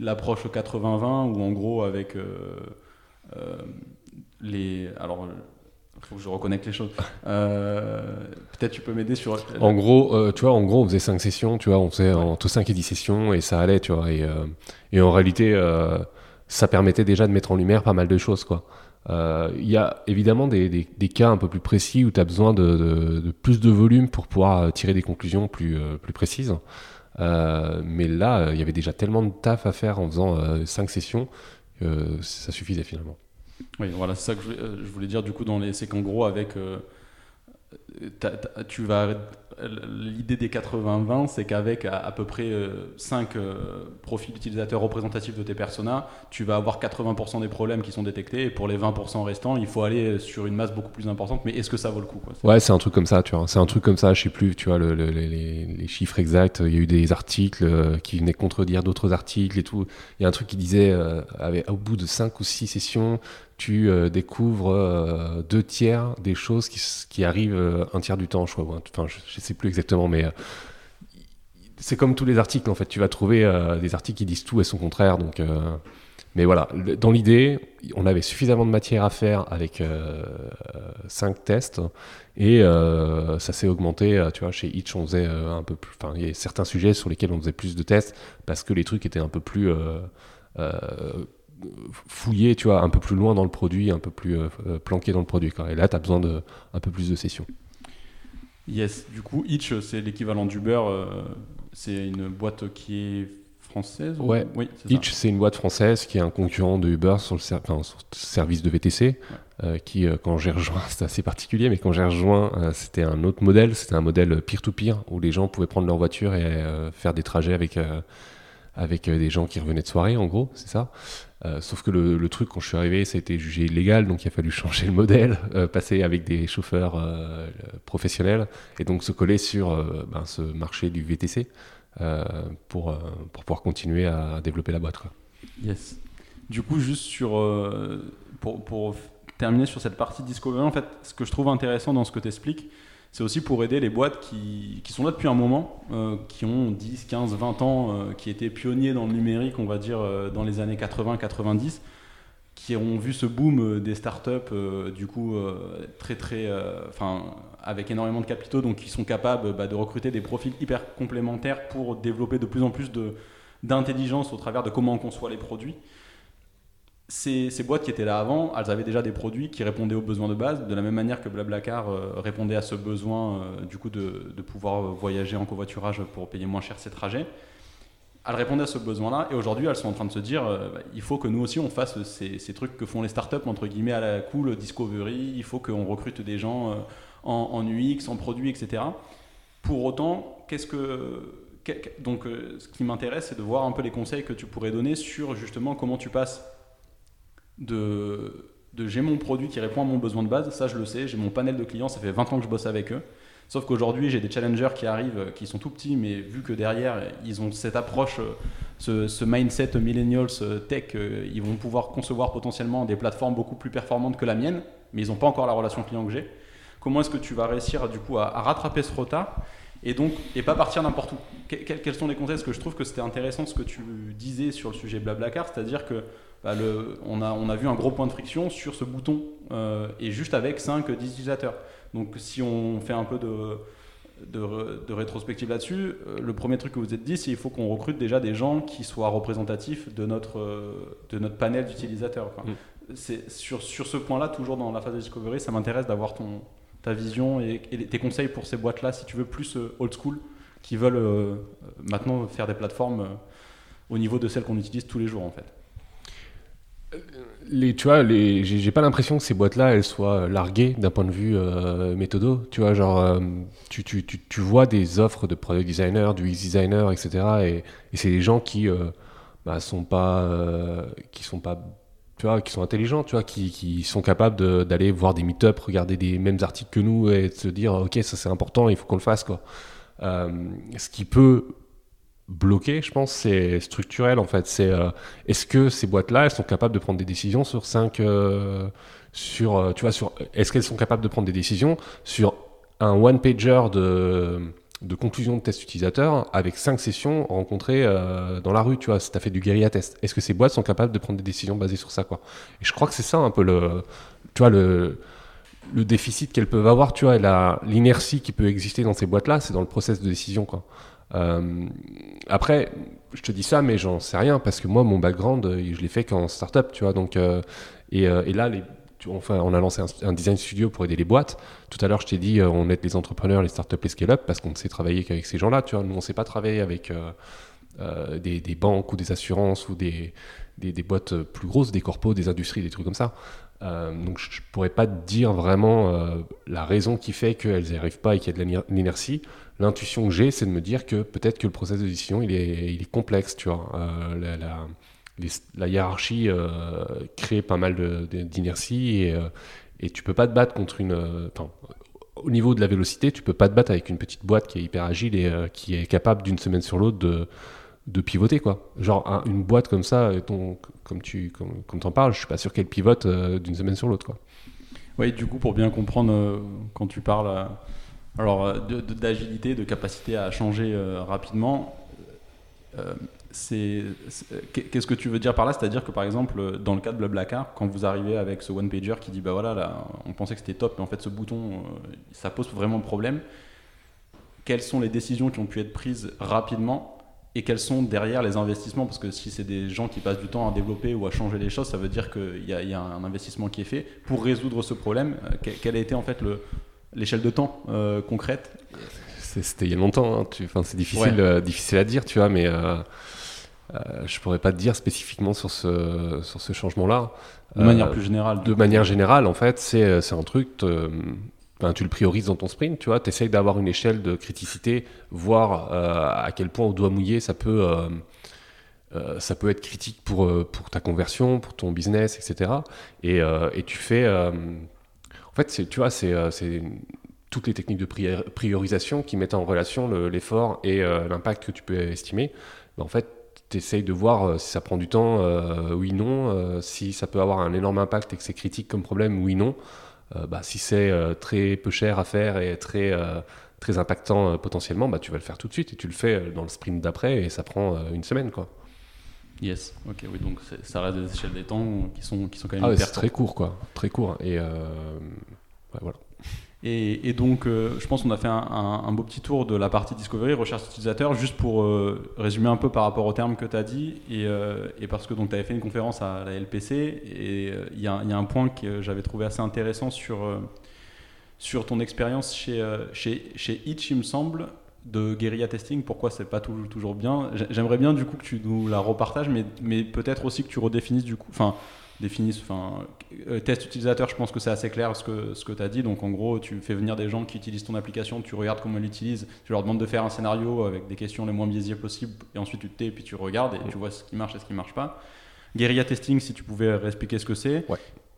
l'approche 80-20 ou en gros avec euh, les, alors faut que je reconnecte les choses. Euh, peut-être tu peux m'aider sur. En gros, euh, tu vois, en gros, on faisait 5 sessions, tu vois, on faisait entre 5 et 10 sessions et ça allait, tu vois. Et, euh, et en réalité, ça permettait déjà de mettre en lumière pas mal de choses, quoi. Il y a évidemment des, des, cas un peu plus précis où tu as besoin de, de, plus de volume pour pouvoir tirer des conclusions plus, plus précises. mais là, il y avait déjà tellement de taf à faire en faisant 5 sessions que ça suffisait finalement. Oui, voilà, c'est ça que je voulais, euh, dire du coup dans les. C'est qu'en gros, avec. Euh, tu vas l'idée des 80-20, c'est qu'avec à, peu près 5 euh, euh, profils utilisateurs représentatifs de tes personas, tu vas avoir 80% des problèmes qui sont détectés. Et pour les 20% restants, il faut aller sur une masse beaucoup plus importante. Mais est-ce que ça vaut le coup quoi? Ouais, c'est un truc comme ça, tu vois. C'est un truc comme ça, je sais plus, tu vois, les, chiffres exacts. Il y a eu des articles qui venaient contredire d'autres articles et tout. Il y a un truc qui disait, au bout de 5 ou 6 sessions, tu euh, découvres euh, deux tiers des choses qui, arrivent euh, un tiers du temps, je crois. Enfin, sais plus exactement, mais c'est comme tous les articles en fait. Tu vas trouver des articles qui disent tout et son contraire. Donc, mais voilà, dans l'idée, on avait suffisamment de matière à faire avec cinq tests et ça s'est augmenté. Tu vois, chez Itch, on faisait un peu plus. Enfin, il y a certains sujets sur lesquels on faisait plus de tests parce que les trucs étaient un peu plus fouiller, tu vois, un peu plus loin dans le produit, un peu plus euh, euh, planqué dans le produit. Quoi. Et là, tu as besoin de un peu plus de sessions. Yes, du coup, Itch, c'est l'équivalent d'Uber. Euh, c'est une boîte qui est française Ouais, oui, Itch, c'est une boîte française qui est un concurrent de Uber sur le, service de VTC. qui, quand j'ai rejoint, (laughs) c'était assez particulier, mais quand j'ai rejoint, c'était un autre modèle. C'était un modèle peer-to-peer où les gens pouvaient prendre leur voiture et faire des trajets avec, avec des gens qui revenaient de soirée, en gros, c'est ça. Euh, sauf que le, truc, quand je suis arrivé, ça a été jugé illégal, donc il a fallu (laughs) changer le modèle, euh, passer avec des chauffeurs euh, professionnels, et donc se coller sur ben, ce marché du VTC pour, pour pouvoir continuer à développer la boîte. Yes. Du coup, juste sur, pour, pour, terminer sur cette partie Discovery, en fait, ce que je trouve intéressant dans ce que tu expliques, c'est aussi pour aider les boîtes qui, sont là depuis un moment, euh, qui ont 10, 15, 20 ans, euh, qui étaient pionniers dans le numérique, on va dire, euh, dans les années 80-90, qui ont vu ce boom des startups, du coup, très, très, enfin, avec énormément de capitaux, donc qui sont capables bah, de recruter des profils hyper complémentaires pour développer de plus en plus d'intelligence au travers de comment on conçoit les produits ces, boîtes qui étaient là avant, elles avaient déjà des produits qui répondaient aux besoins de base, de la même manière que Blablacar euh, répondait à ce besoin euh, du coup de, pouvoir voyager en covoiturage pour payer moins cher ses trajets. Elles répondaient à ce besoin-là et aujourd'hui elles sont en train de se dire euh, bah, il faut que nous aussi on fasse ces, trucs que font les startups entre guillemets à la cool discovery, il faut qu'on recrute des gens en, en, UX, en produits, etc. Pour autant, qu'est-ce que donc ce qui m'intéresse c'est de voir un peu les conseils que tu pourrais donner sur justement comment tu passes de, j'ai mon produit qui répond à mon besoin de base, ça je le sais, j'ai mon panel de clients, ça fait 20 ans que je bosse avec eux. Sauf qu'aujourd'hui, j'ai des challengers qui arrivent, euh, qui sont tout petits, mais vu que derrière, ils ont cette approche, euh, ce, mindset millennials euh, tech, ils vont pouvoir concevoir potentiellement des plateformes beaucoup plus performantes que la mienne, mais ils n'ont pas encore la relation client que j'ai. Comment est-ce que tu vas réussir du coup à, rattraper ce retard et donc et pas partir n'importe où? Quels sont les conseils? Parce que je trouve que c'était intéressant ce que tu disais sur le sujet Blablacar, c'est-à-dire que bah, on, a, on, a, vu un gros point de friction sur ce bouton euh, et juste avec 5-10 utilisateurs. Donc si on fait un peu de, de, rétrospective là-dessus, euh, le premier truc que vous êtes dit, c'est qu'il faut qu'on recrute déjà des gens qui soient représentatifs de notre, euh, de notre panel d'utilisateurs. Mm. C'est sur, sur ce point-là, toujours dans la phase de discovery, ça m'intéresse d'avoir ton ta vision et, tes conseils pour ces boîtes-là, si tu veux, plus old school, qui veulent maintenant faire des plateformes au niveau de celles qu'on utilise tous les jours en fait les, tu vois, les, j'ai, pas l'impression que ces boîtes-là, elles soient larguées d'un point de vue euh, méthodo. Tu vois, genre, euh, tu, tu, tu, tu, vois des offres de product designer, du UX designer, etc. Et, c'est des gens qui euh, bah, sont euh, tu vois, qui sont intelligents, tu vois, qui, qui sont capables d'aller voir des meet-up, regarder des mêmes articles que nous et de se dire, ok, ça c'est important, il faut qu'on le fasse, quoi. ce qui peut bloqué, je pense, c'est structurel en fait. C'est euh, est-ce que ces boîtes-là, elles sont capables de prendre des décisions sur 5 euh, sur euh, tu vois sur est-ce qu'elles sont capables de prendre des décisions sur un one pager de de conclusion de test utilisateur avec 5 sessions rencontrées dans la rue, tu vois, si tu as fait du guérilla test? Est-ce que ces boîtes sont capables de prendre des décisions basées sur ça quoi? Et je crois que c'est ça un peu le tu vois le le déficit qu'elles peuvent avoir, tu vois, l'inertie qui peut exister dans ces boîtes-là, c'est dans le process de décision, quoi. Euh, après, je te dis ça, mais j'en sais rien parce que moi, mon background, euh, je l'ai fait qu'en startup, tu vois. Donc, euh, et, là, enfin, on a lancé un, design studio pour aider les boîtes. Tout à l'heure, je t'ai dit, on aide les entrepreneurs, les startups, les scale-up parce qu'on ne sait travailler qu'avec ces gens-là, tu vois. Nous, on ne sait pas travailler avec des, banques ou des assurances ou des, boîtes plus grosses, des corpos, des industries, des trucs comme ça. donc je pourrais pas te dire vraiment la raison qui fait qu'elles n'y arrivent pas et qu'il y a de l'inertie. L'intuition que j'ai, c'est de me dire que peut-être que le process de décision, il est, il est complexe, tu vois. la, la hiérarchie euh, crée pas mal d'inertie et, euh, et tu peux pas te battre contre une. Euh, au niveau de la vélocité, tu peux pas te battre avec une petite boîte qui est hyper agile et qui est capable d'une semaine sur l'autre de, pivoter quoi. Genre une boîte comme ça, comme tu comme, parles, je suis pas sûr qu'elle pivote d'une semaine sur l'autre quoi. Oui, du coup pour bien comprendre quand tu parles alors d'agilité, de, capacité à changer rapidement, c'est qu'est-ce que tu veux dire par là? C'est-à-dire que par exemple, dans le cas de Blablacar, quand vous arrivez avec ce one pager qui dit bah voilà, là, on pensait que c'était top, mais en fait ce bouton, euh, ça pose vraiment problème. Quelles sont les décisions qui ont pu être prises rapidement et quels sont derrière les investissements? Parce que si c'est des gens qui passent du temps à développer ou à changer les choses, ça veut dire qu'il y, y, a un investissement qui est fait pour résoudre ce problème. Euh, quelle a été en fait l'échelle de temps euh, concrète C'était il y a longtemps, hein. enfin, c'est difficile, difficile à dire, tu vois, mais euh, je pourrais pas te dire spécifiquement sur ce, sur ce changement-là. De manière euh, plus générale. De manière générale, en fait, c'est un truc. Ben, tu le priorises dans ton sprint, tu vois, tu essayes d'avoir une échelle de criticité, voir euh, à quel point au doigt mouillé ça peut, ça peut être critique pour, pour ta conversion, pour ton business, etc. Et, et tu fais. En fait, tu vois, c'est toutes les techniques de priorisation qui mettent en relation l'effort et l'impact que tu peux estimer. Ben, en fait, tu essayes de voir euh, si ça prend du temps, euh, oui, non, euh, si ça peut avoir un énorme impact et que c'est critique comme problème, oui, non. bah, si c'est très peu cher à faire et très, très impactant potentiellement, bah, tu vas le faire tout de suite et tu le fais dans le sprint d'après et ça prend une semaine. quoi. Yes, ok, oui, donc ça reste des échelles des temps qui sont, qui sont quand même ah c'est très court, quoi, très court. Et voilà. Et, donc, euh, je pense qu'on a fait un, beau petit tour de la partie Discovery, recherche utilisateur, juste pour euh, résumer un peu par rapport aux termes que tu as dit, et, euh, et, parce que tu avais fait une conférence à la LPC, et il y, y, a un point que j'avais trouvé assez intéressant sur, sur ton expérience chez, chez, chez Itch, il me semble, de guérilla testing, pourquoi c'est pas toujours bien? J'aimerais bien du coup que tu nous la repartages, mais, mais peut-être aussi que tu redéfinisses du coup, enfin, définissent, enfin, euh, test utilisateur, je pense que c'est assez clair ce que, ce que tu as dit. Donc en gros, tu fais venir des gens qui utilisent ton application, tu regardes comment ils l'utilisent, tu leur demandes de faire un scénario avec des questions les moins biaisées possibles, et ensuite tu te tais, et puis tu regardes et tu vois ce qui marche et ce qui marche pas. Guerilla testing, si tu pouvais expliquer ce que c'est.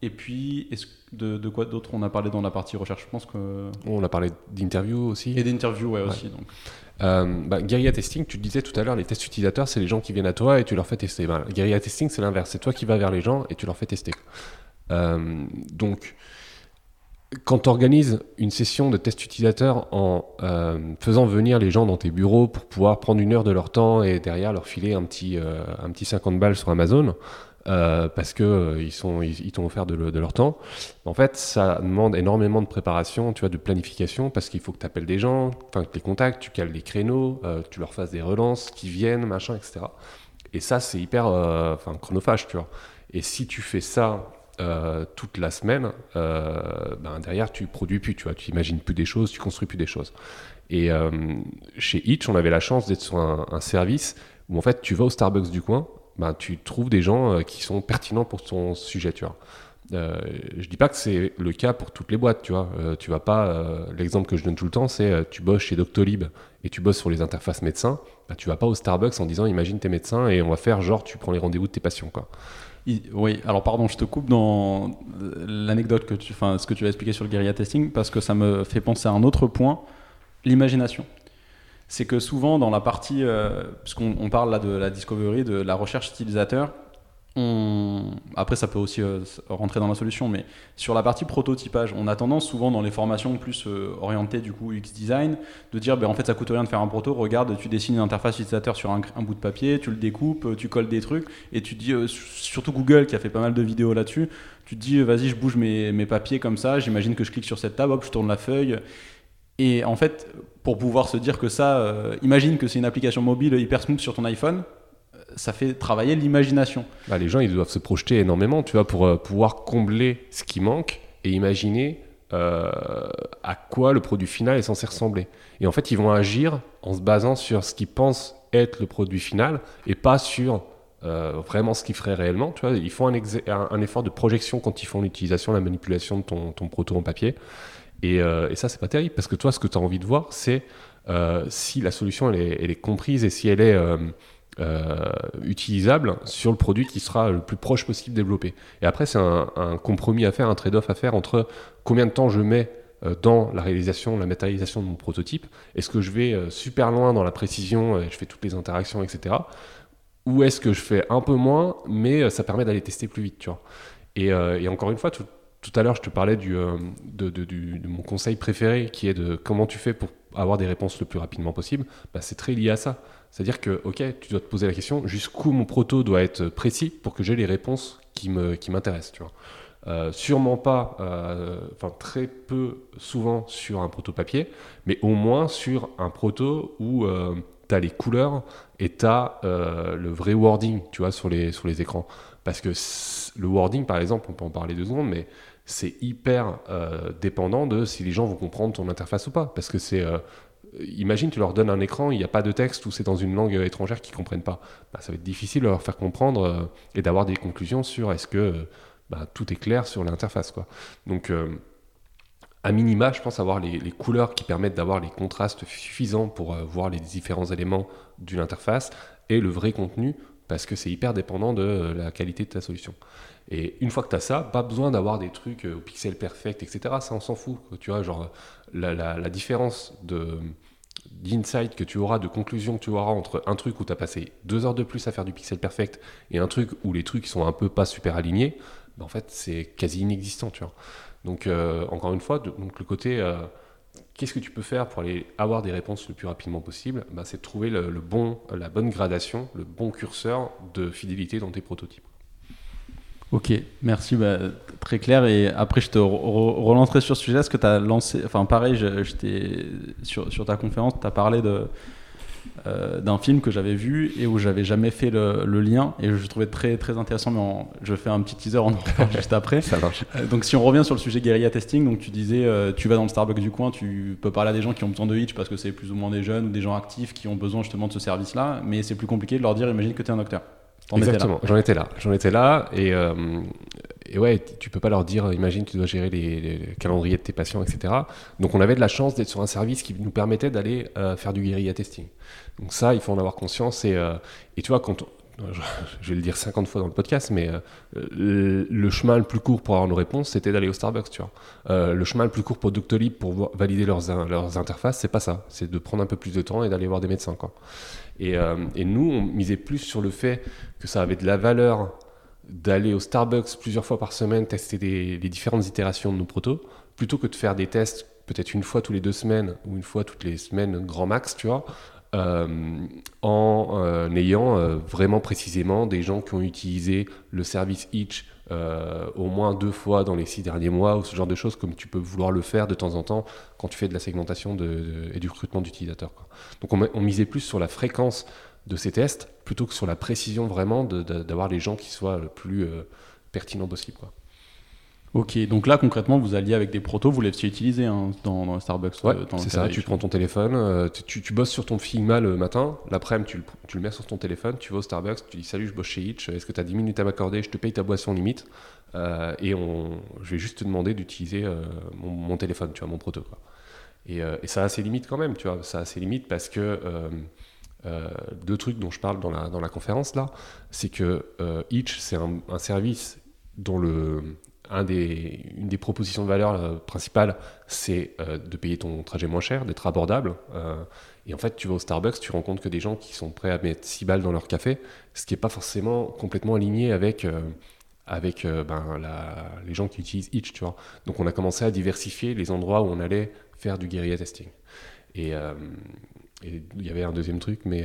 Et puis, est-ce de, de, quoi d'autre on a parlé dans la partie recherche? Je pense que. On a parlé d'interview aussi. Et d'interview, ouais, aussi. Donc. Euh, bah, guerilla testing, tu disais tout à l'heure, les tests utilisateurs, c'est les gens qui viennent à toi et tu leur fais tester. Bah, guerilla testing, c'est l'inverse. C'est toi qui vas vers les gens et tu leur fais tester. Euh, donc, quand tu organises une session de test utilisateur en euh, faisant venir les gens dans tes bureaux pour pouvoir prendre une heure de leur temps et derrière leur filer un petit, un petit 50 balles sur Amazon, euh, parce que euh, t'ont offert de, leur temps. En fait, ça demande énormément de préparation, tu vois, de planification, parce qu'il faut que tu appelles des gens, enfin que les contacts, tu cales les créneaux, euh, tu leur fasses des relances, qui viennent, machin, etc. Et ça, c'est hyper, enfin chronophage, tu vois. Et si tu fais ça toute la semaine, ben derrière tu produis plus, tu vois, tu imagines plus des choses, tu construis plus des choses. Et chez Itch, on avait la chance d'être sur un, un, service où en fait tu vas au Starbucks du coin ben, tu trouves des gens euh, qui sont pertinents pour ton sujet, tu vois. Euh, je dis pas que c'est le cas pour toutes les boîtes, tu vois. Euh, tu vas pas. L'exemple que je donne tout le temps, c'est tu bosses chez Doctolib et tu bosses sur les interfaces médecins. Ben, tu vas pas au Starbucks en disant imagine tes médecins et on va faire genre tu prends les rendez-vous de tes patients, quoi. Oui, alors pardon, je te coupe dans l'anecdote que tu, enfin, ce que tu as expliqué sur le guérilla testing parce que ça me fait penser à un autre point, l'imagination c'est que souvent dans la partie, euh, puisqu'on parle là de la discovery, de la recherche utilisateur, après ça peut aussi euh, rentrer dans la solution, mais sur la partie prototypage, on a tendance souvent dans les formations plus euh, orientées du coup UX design de dire ben, en fait ça coûte rien de faire un proto, regarde tu dessines une interface utilisateur sur un, bout de papier, tu le découpes, tu colles des trucs et tu dis surtout Google qui a fait pas mal de vidéos là-dessus, tu te dis vas-y je bouge mes, mes papiers comme ça, j'imagine que je clique sur cette table, hop je tourne la feuille et en fait, pour pouvoir se dire que ça, euh, imagine que c'est une application mobile hyper smooth sur ton iPhone, euh, ça fait travailler l'imagination. Bah, les gens, ils doivent se projeter énormément, tu vois, pour euh, pouvoir combler ce qui manque et imaginer à quoi le produit final est censé ressembler. Et en fait, ils vont agir en se basant sur ce qu'ils pensent être le produit final et pas sur vraiment ce qu'ils feraient réellement. Tu vois, ils font un, effort de projection quand ils font l'utilisation, la manipulation de ton proto en papier. Et, euh, et ça, c'est pas terrible parce que toi, ce que tu as envie de voir, c'est euh, si la solution elle est, comprise et si elle est utilisable sur le produit qui sera le plus proche possible développé. Et après, c'est un, compromis à faire, un trade-off à faire entre combien de temps je mets dans la réalisation, la matérialisation de mon prototype. Est-ce que je vais super loin dans la précision, je fais toutes les interactions, etc ou est-ce que je fais un peu moins, mais euh, ça permet d'aller tester plus vite, tu vois? Et, euh, et encore une fois, tout, tout à l'heure, je te parlais euh, de, mon conseil préféré, qui est de comment tu fais pour avoir des réponses le plus rapidement possible. Bah, c'est très lié à ça. C'est-à-dire que, ok, tu dois te poser la question jusqu'où mon proto doit être précis pour que j'ai les réponses qui qui m'intéressent, vois. Euh, sûrement pas, enfin très peu souvent sur un proto papier, mais au moins sur un proto où tu as les couleurs et tu as euh, le vrai wording, tu vois, sur les, sur les écrans. Parce que le wording, par exemple, on peut en parler deux secondes, mais c'est hyper euh, dépendant de si les gens vont comprendre ton interface ou pas. Parce que c'est. Euh, imagine, tu leur donnes un écran, il n'y a pas de texte ou c'est dans une langue étrangère qu'ils ne comprennent pas. Bah, ça va être difficile de leur faire comprendre et d'avoir des conclusions sur est-ce que bah, tout est clair sur l'interface. Donc à minima, je pense avoir les, couleurs qui permettent d'avoir les contrastes suffisants pour euh, voir les différents éléments d'une interface et le vrai contenu parce que c'est hyper dépendant de euh, la qualité de ta solution. Et une fois que tu as ça, pas besoin d'avoir des trucs euh, au pixel perfect, etc. Ça, on s'en fout. Tu vois, genre, la, différence de d'insight que tu auras, de conclusion que tu auras entre un truc où tu as passé deux heures de plus à faire du pixel perfect et un truc où les trucs sont un peu pas super alignés, ben en fait, c'est quasi inexistant, tu vois. Donc, euh, encore une fois, donc le côté qu'est-ce que tu peux faire pour aller avoir des réponses le plus rapidement possible bah, C'est de trouver le, bon, la bonne gradation, le bon curseur de fidélité dans tes prototypes. Ok, merci, bah, très clair. Et après, je te relancerai sur ce sujet. Est-ce que tu as lancé, enfin pareil, j'étais sur, sur ta conférence, tu as parlé de, euh, d'un film que j'avais vu et où j'avais jamais fait le, lien et je trouvais très très intéressant mais je fais un petit teaser en (laughs) juste après. Ça marche. Euh, donc si on revient sur le sujet guérilla testing donc tu disais euh, tu vas dans le Starbucks du coin tu peux parler à des gens qui ont besoin de Hitch parce que c'est plus ou moins des jeunes ou des gens actifs qui ont besoin justement de ce service là mais c'est plus compliqué de leur dire imagine que tu es un docteur Exactement, j'en étais là. J'en étais là et, et, ouais, tu peux pas leur dire, imagine, tu dois gérer les, calendriers de tes patients, etc. Donc on avait de la chance d'être sur un service qui nous permettait d'aller faire du guérilla testing. Donc ça, il faut en avoir conscience. Et, euh, et tu vois, quand (laughs) je vais le dire 50 fois dans le podcast, mais euh, le chemin le plus court pour avoir nos réponses, c'était d'aller au Starbucks, tu vois. Euh, le chemin le plus court pour Doctolib pour valider leurs, leurs interfaces, c'est pas ça. C'est de prendre un peu plus de temps et d'aller voir des médecins, quoi. Et, et, nous, on misait plus sur le fait que ça avait de la valeur d'aller au Starbucks plusieurs fois par semaine tester les différentes itérations de nos protos, plutôt que de faire des tests peut-être une fois tous les deux semaines ou une fois toutes les semaines grand max, tu vois, euh, en euh, ayant euh, vraiment précisément des gens qui ont utilisé le service Itch au moins deux fois dans les six derniers mois ou ce genre de choses comme tu peux vouloir le faire de temps en temps quand tu fais de la segmentation de, et du recrutement d'utilisateurs. Donc on, misait plus sur la fréquence de ces tests plutôt que sur la précision vraiment d'avoir les gens qui soient le plus pertinents possible. Quoi. Ok, donc là concrètement, vous alliez avec des protos, vous l'avez utilisé hein, dans, dans, Starbucks. Ouais, c'est ça. Tu prends ton téléphone, euh, tu, tu, bosses sur ton Figma le matin, l'après-midi tu, tu, le mets sur ton téléphone, tu vas au Starbucks, tu dis salut, je bosse chez Hitch, est-ce que tu as 10 minutes à m'accorder, je te paye ta boisson limite, euh, et on, je vais juste te demander d'utiliser euh, mon, téléphone, tu vois, mon proto. Quoi. Et, et, ça a ses limites quand même, tu vois, ça a ses limites parce que deux trucs dont je parle dans la, dans la conférence là, c'est que Hitch c'est un, un service dont le, une des propositions de valeur euh, principales, c'est euh, de payer ton trajet moins cher, d'être abordable. Euh, et en fait, tu vas au Starbucks, tu rencontres que des gens qui sont prêts à mettre 6 balles dans leur café, ce qui n'est pas forcément complètement aligné avec, avec ben, les gens qui utilisent Itch. Tu vois. Donc on a commencé à diversifier les endroits où on allait faire du guérilla testing. Et, il y avait un deuxième truc, mais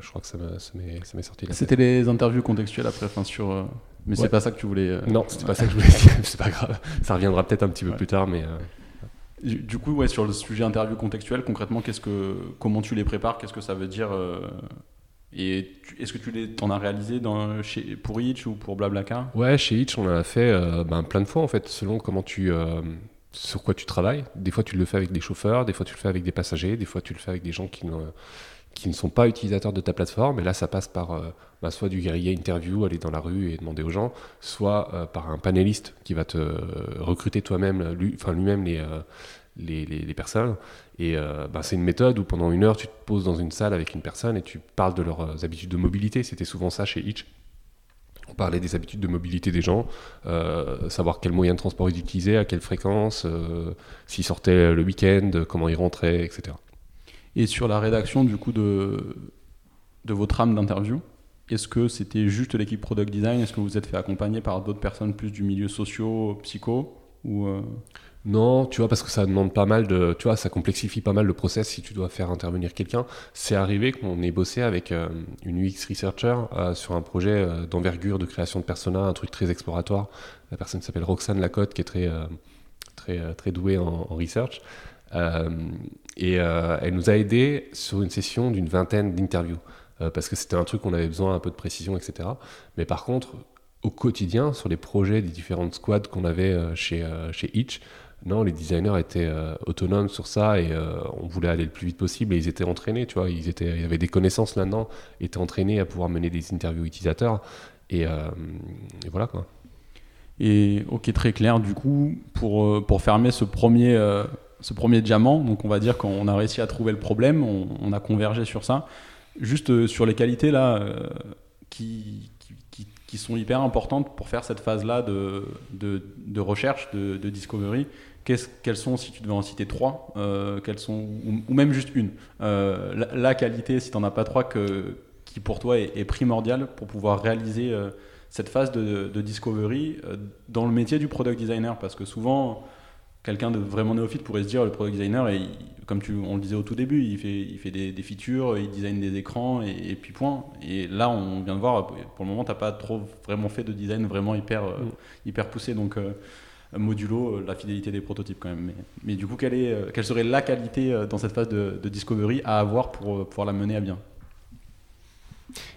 je crois que ça m'est sorti. C'était les interviews contextuelles après, sur mais c'est pas ça que tu voulais. Euh, non, c'était pas ça que je voulais (laughs) dire. c'est pas grave. Ça reviendra peut-être un petit peu plus tard, mais. Euh, du coup, ouais, sur le sujet interview contextuel, concrètement, qu'est-ce que, comment tu les prépares? Qu'est-ce que ça veut dire euh, Et est-ce que tu les, en as réalisé dans, chez, pour Itch ou pour Blablacar? Ouais, chez Itch, on en a fait ben, plein de fois en fait, selon comment tu, sur quoi tu travailles. Des fois, tu le fais avec des chauffeurs, des fois, tu le fais avec des passagers, des fois, tu le fais avec des gens qui qui ne sont pas utilisateurs de ta plateforme. Et là, ça passe par bah, soit du guerrier interview, aller dans la rue et demander aux gens, soit par un panéliste qui va te recruter toi-même, lui, enfin lui-même les, les, personnes. Et bah, c'est une méthode où pendant une heure, tu te poses dans une salle avec une personne et tu parles de leurs habitudes de mobilité. C'était souvent ça chez Itch. On parlait des habitudes de mobilité des gens, euh, savoir quels moyens de transport ils utilisaient, à quelle fréquence, euh, s'ils sortaient le week-end, comment ils rentraient, etc. Et sur la rédaction du coup de, de votre âme d'interview, est-ce que c'était juste l'équipe product design? Est-ce que vous êtes fait accompagner par d'autres personnes plus du milieu socio, psycho ou euh, non, tu vois, parce que ça demande pas mal de. Tu vois, ça complexifie pas mal le process si tu dois faire intervenir quelqu'un. C'est arrivé qu'on ait bossé avec euh, une UX researcher euh, sur un projet d'envergure de création de persona, un truc très exploratoire. La personne s'appelle Roxane Lacotte, qui est très, très, très douée en, research. Et elle nous a aidé sur une session d'une vingtaine d'interviews. parce que c'était un truc qu'on avait besoin un peu de précision, etc. Mais par contre, au quotidien, sur les projets des différentes squads qu'on avait chez, chez Itch, non, les designers étaient euh, autonomes sur ça et euh, on voulait aller le plus vite possible et ils étaient entraînés, tu vois, ils, étaient, ils avaient des connaissances là-dedans, étaient entraînés à pouvoir mener des interviews utilisateurs et, euh, voilà quoi. Et ok, très clair, du coup, pour, pour fermer ce premier, ce premier diamant, donc on va dire qu'on a réussi à trouver le problème, on, a convergé sur ça. Juste sur les qualités là qui, qui, qui, sont hyper importantes pour faire cette phase-là de, de, de, recherche, de, discovery quelles sont, si tu devais en citer trois, euh, quelles sont, ou, même juste une, euh, la, qualité, si tu n'en as pas trois, que, qui pour toi est, primordiale pour pouvoir réaliser euh, cette phase de, discovery dans le métier du product designer. Parce que souvent, quelqu'un de vraiment néophyte pourrait se dire, le product designer, et, comme tu, on le disait au tout début, il fait, il fait des, features, il design des écrans, et, puis point. Et là, on vient de voir, pour le moment, tu n'as pas trop vraiment fait de design vraiment hyper, mm. hyper poussé. Donc, modulo euh, la fidélité des prototypes quand même. Mais, du coup, quelle, est, euh, quelle serait la qualité euh, dans cette phase de, discovery à avoir pour pouvoir la mener à bien?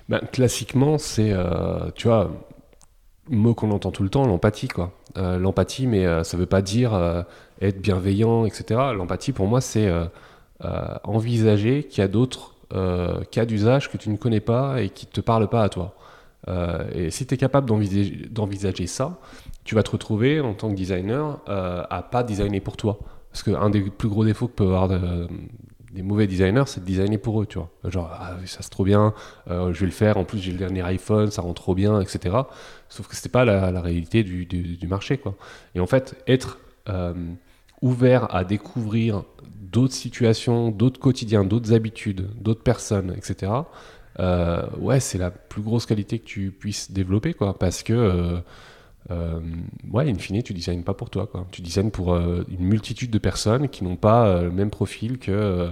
Ben, Classiquement, c'est, tu vois, mot qu'on entend tout le temps, l'empathie, quoi. l'empathie, mais ça ne veut pas dire être bienveillant, etc. L'empathie, pour moi, c'est envisager qu'il y a d'autres cas d'usage que tu ne connais pas et qui ne te parlent pas à toi. et si tu es capable d'envisager ça, tu vas te retrouver en tant que designer euh, à pas designer pour toi. Parce qu'un des plus gros défauts que peuvent avoir des mauvais designers, c'est de designer pour eux, tu vois. Genre, ah, ça c'est trop bien, euh, je vais le faire, en plus j'ai le dernier iPhone, ça rend trop bien, etc. Sauf que c'était pas la, réalité du, marché, quoi. Et en fait, être euh, ouvert à découvrir d'autres situations, d'autres quotidiens, d'autres habitudes, d'autres personnes, etc. Euh, ouais, c'est la plus grosse qualité que tu puisses développer, quoi. Parce que euh, ouais, in fine, tu designes pas pour toi. Quoi. Tu designes pour euh, une multitude de personnes qui n'ont pas euh, le même profil que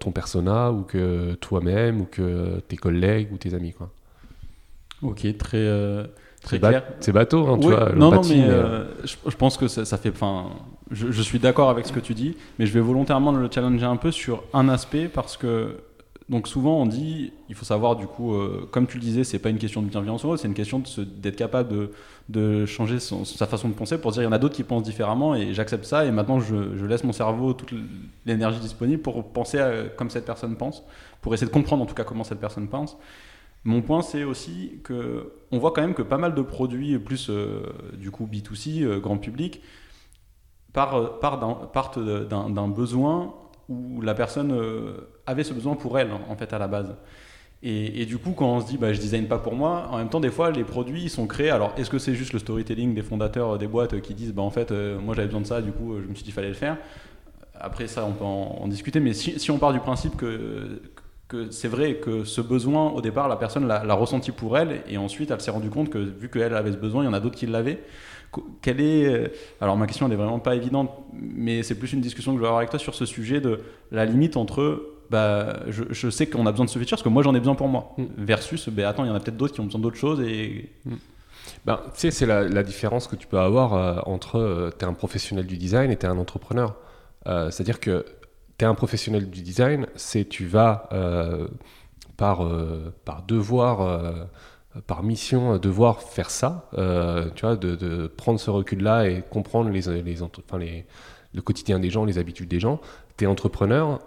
ton persona ou que toi-même ou que tes collègues ou tes amis. Quoi. Ok, très, très clair. C'est bateau, hein, tu vois. Non, non, mais, je, pense que ça, ça fait. Je, je, suis d'accord avec ce que tu dis, mais je vais volontairement le challenger un peu sur un aspect parce que donc souvent on dit, il faut savoir du coup, euh, comme tu le disais, c'est pas une question de bienveillance c'est une question d'être capable de, de changer sa façon de penser pour dire il y en a d'autres qui pensent différemment et j'accepte ça et maintenant je, je, laisse mon cerveau toute l'énergie disponible pour penser comme cette personne pense, pour essayer de comprendre en tout cas comment cette personne pense. Mon point c'est aussi que on voit quand même que pas mal de produits plus euh, du coup B2C, euh, grand public, partent d'un besoin où la personne avait ce besoin pour elle, en fait, à la base. Et, du coup, quand on se dit, bah, je design pas pour moi, en même temps, des fois, les produits sont créés. Alors, est-ce que c'est juste le storytelling des fondateurs des boîtes qui disent, bah, en fait, euh, moi j'avais besoin de ça, du coup, je me suis dit, fallait le faire. Après, ça, on peut en, discuter. Mais si, on part du principe que, que c'est vrai que ce besoin, au départ, la personne l'a ressenti pour elle, et ensuite, elle s'est rendue compte que vu qu'elle avait ce besoin, il y en a d'autres qui l'avaient. Quelle est. Euh, alors, ma question, elle est vraiment pas évidente, mais c'est plus une discussion que je vais avoir avec toi sur ce sujet de la limite entre bah, je, sais qu'on a besoin de ce feature parce que moi j'en ai besoin pour moi. Mm. Versus, bah, attends, il y en a peut-être d'autres qui ont besoin d'autres choses. Et... Mm. Ben, tu sais, c'est la, différence que tu peux avoir euh, entre euh, tu es un professionnel du design et tu es un entrepreneur. Euh, c'est-à-dire que tu es un professionnel du design, c'est tu vas par, par devoir, par mission, devoir faire ça, tu vois, de, prendre ce recul-là et comprendre les, les, enfin, les, le quotidien des gens, les habitudes des gens. Tu es entrepreneur,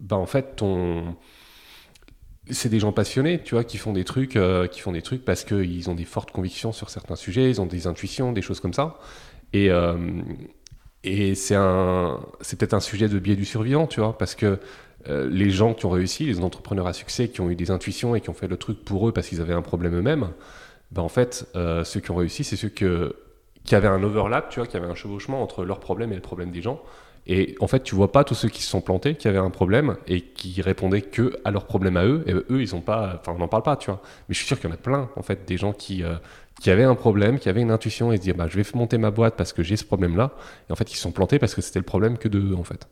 bah en fait, c'est des gens passionnés, tu vois, qui font des trucs, euh, qui font des trucs parce qu'ils ont des fortes convictions sur certains sujets, ils ont des intuitions, des choses comme ça. Et, euh, c'est peut-être un sujet de biais du survivant, tu vois, parce que euh, les gens qui ont réussi, les entrepreneurs à succès, qui ont eu des intuitions et qui ont fait le truc pour eux parce qu'ils avaient un problème eux-mêmes, ben en fait, ceux qui ont réussi, c'est ceux qui avaient un overlap, tu vois, qui avaient un chevauchement entre leurs problèmes et le problème des gens. Et en fait, tu vois pas tous ceux qui se sont plantés, qui avaient un problème et qui répondaient que à leurs problèmes à eux. Et eux, ils ont pas, enfin, on n'en parle pas, tu vois. Mais je suis sûr qu'il y en a plein, en fait, des gens qui, euh, qui avaient un problème, qui avaient une intuition et se disaient, bah, je vais monter ma boîte parce que j'ai ce problème-là. Et en fait, ils se sont plantés parce que c'était le problème que de eux, en fait.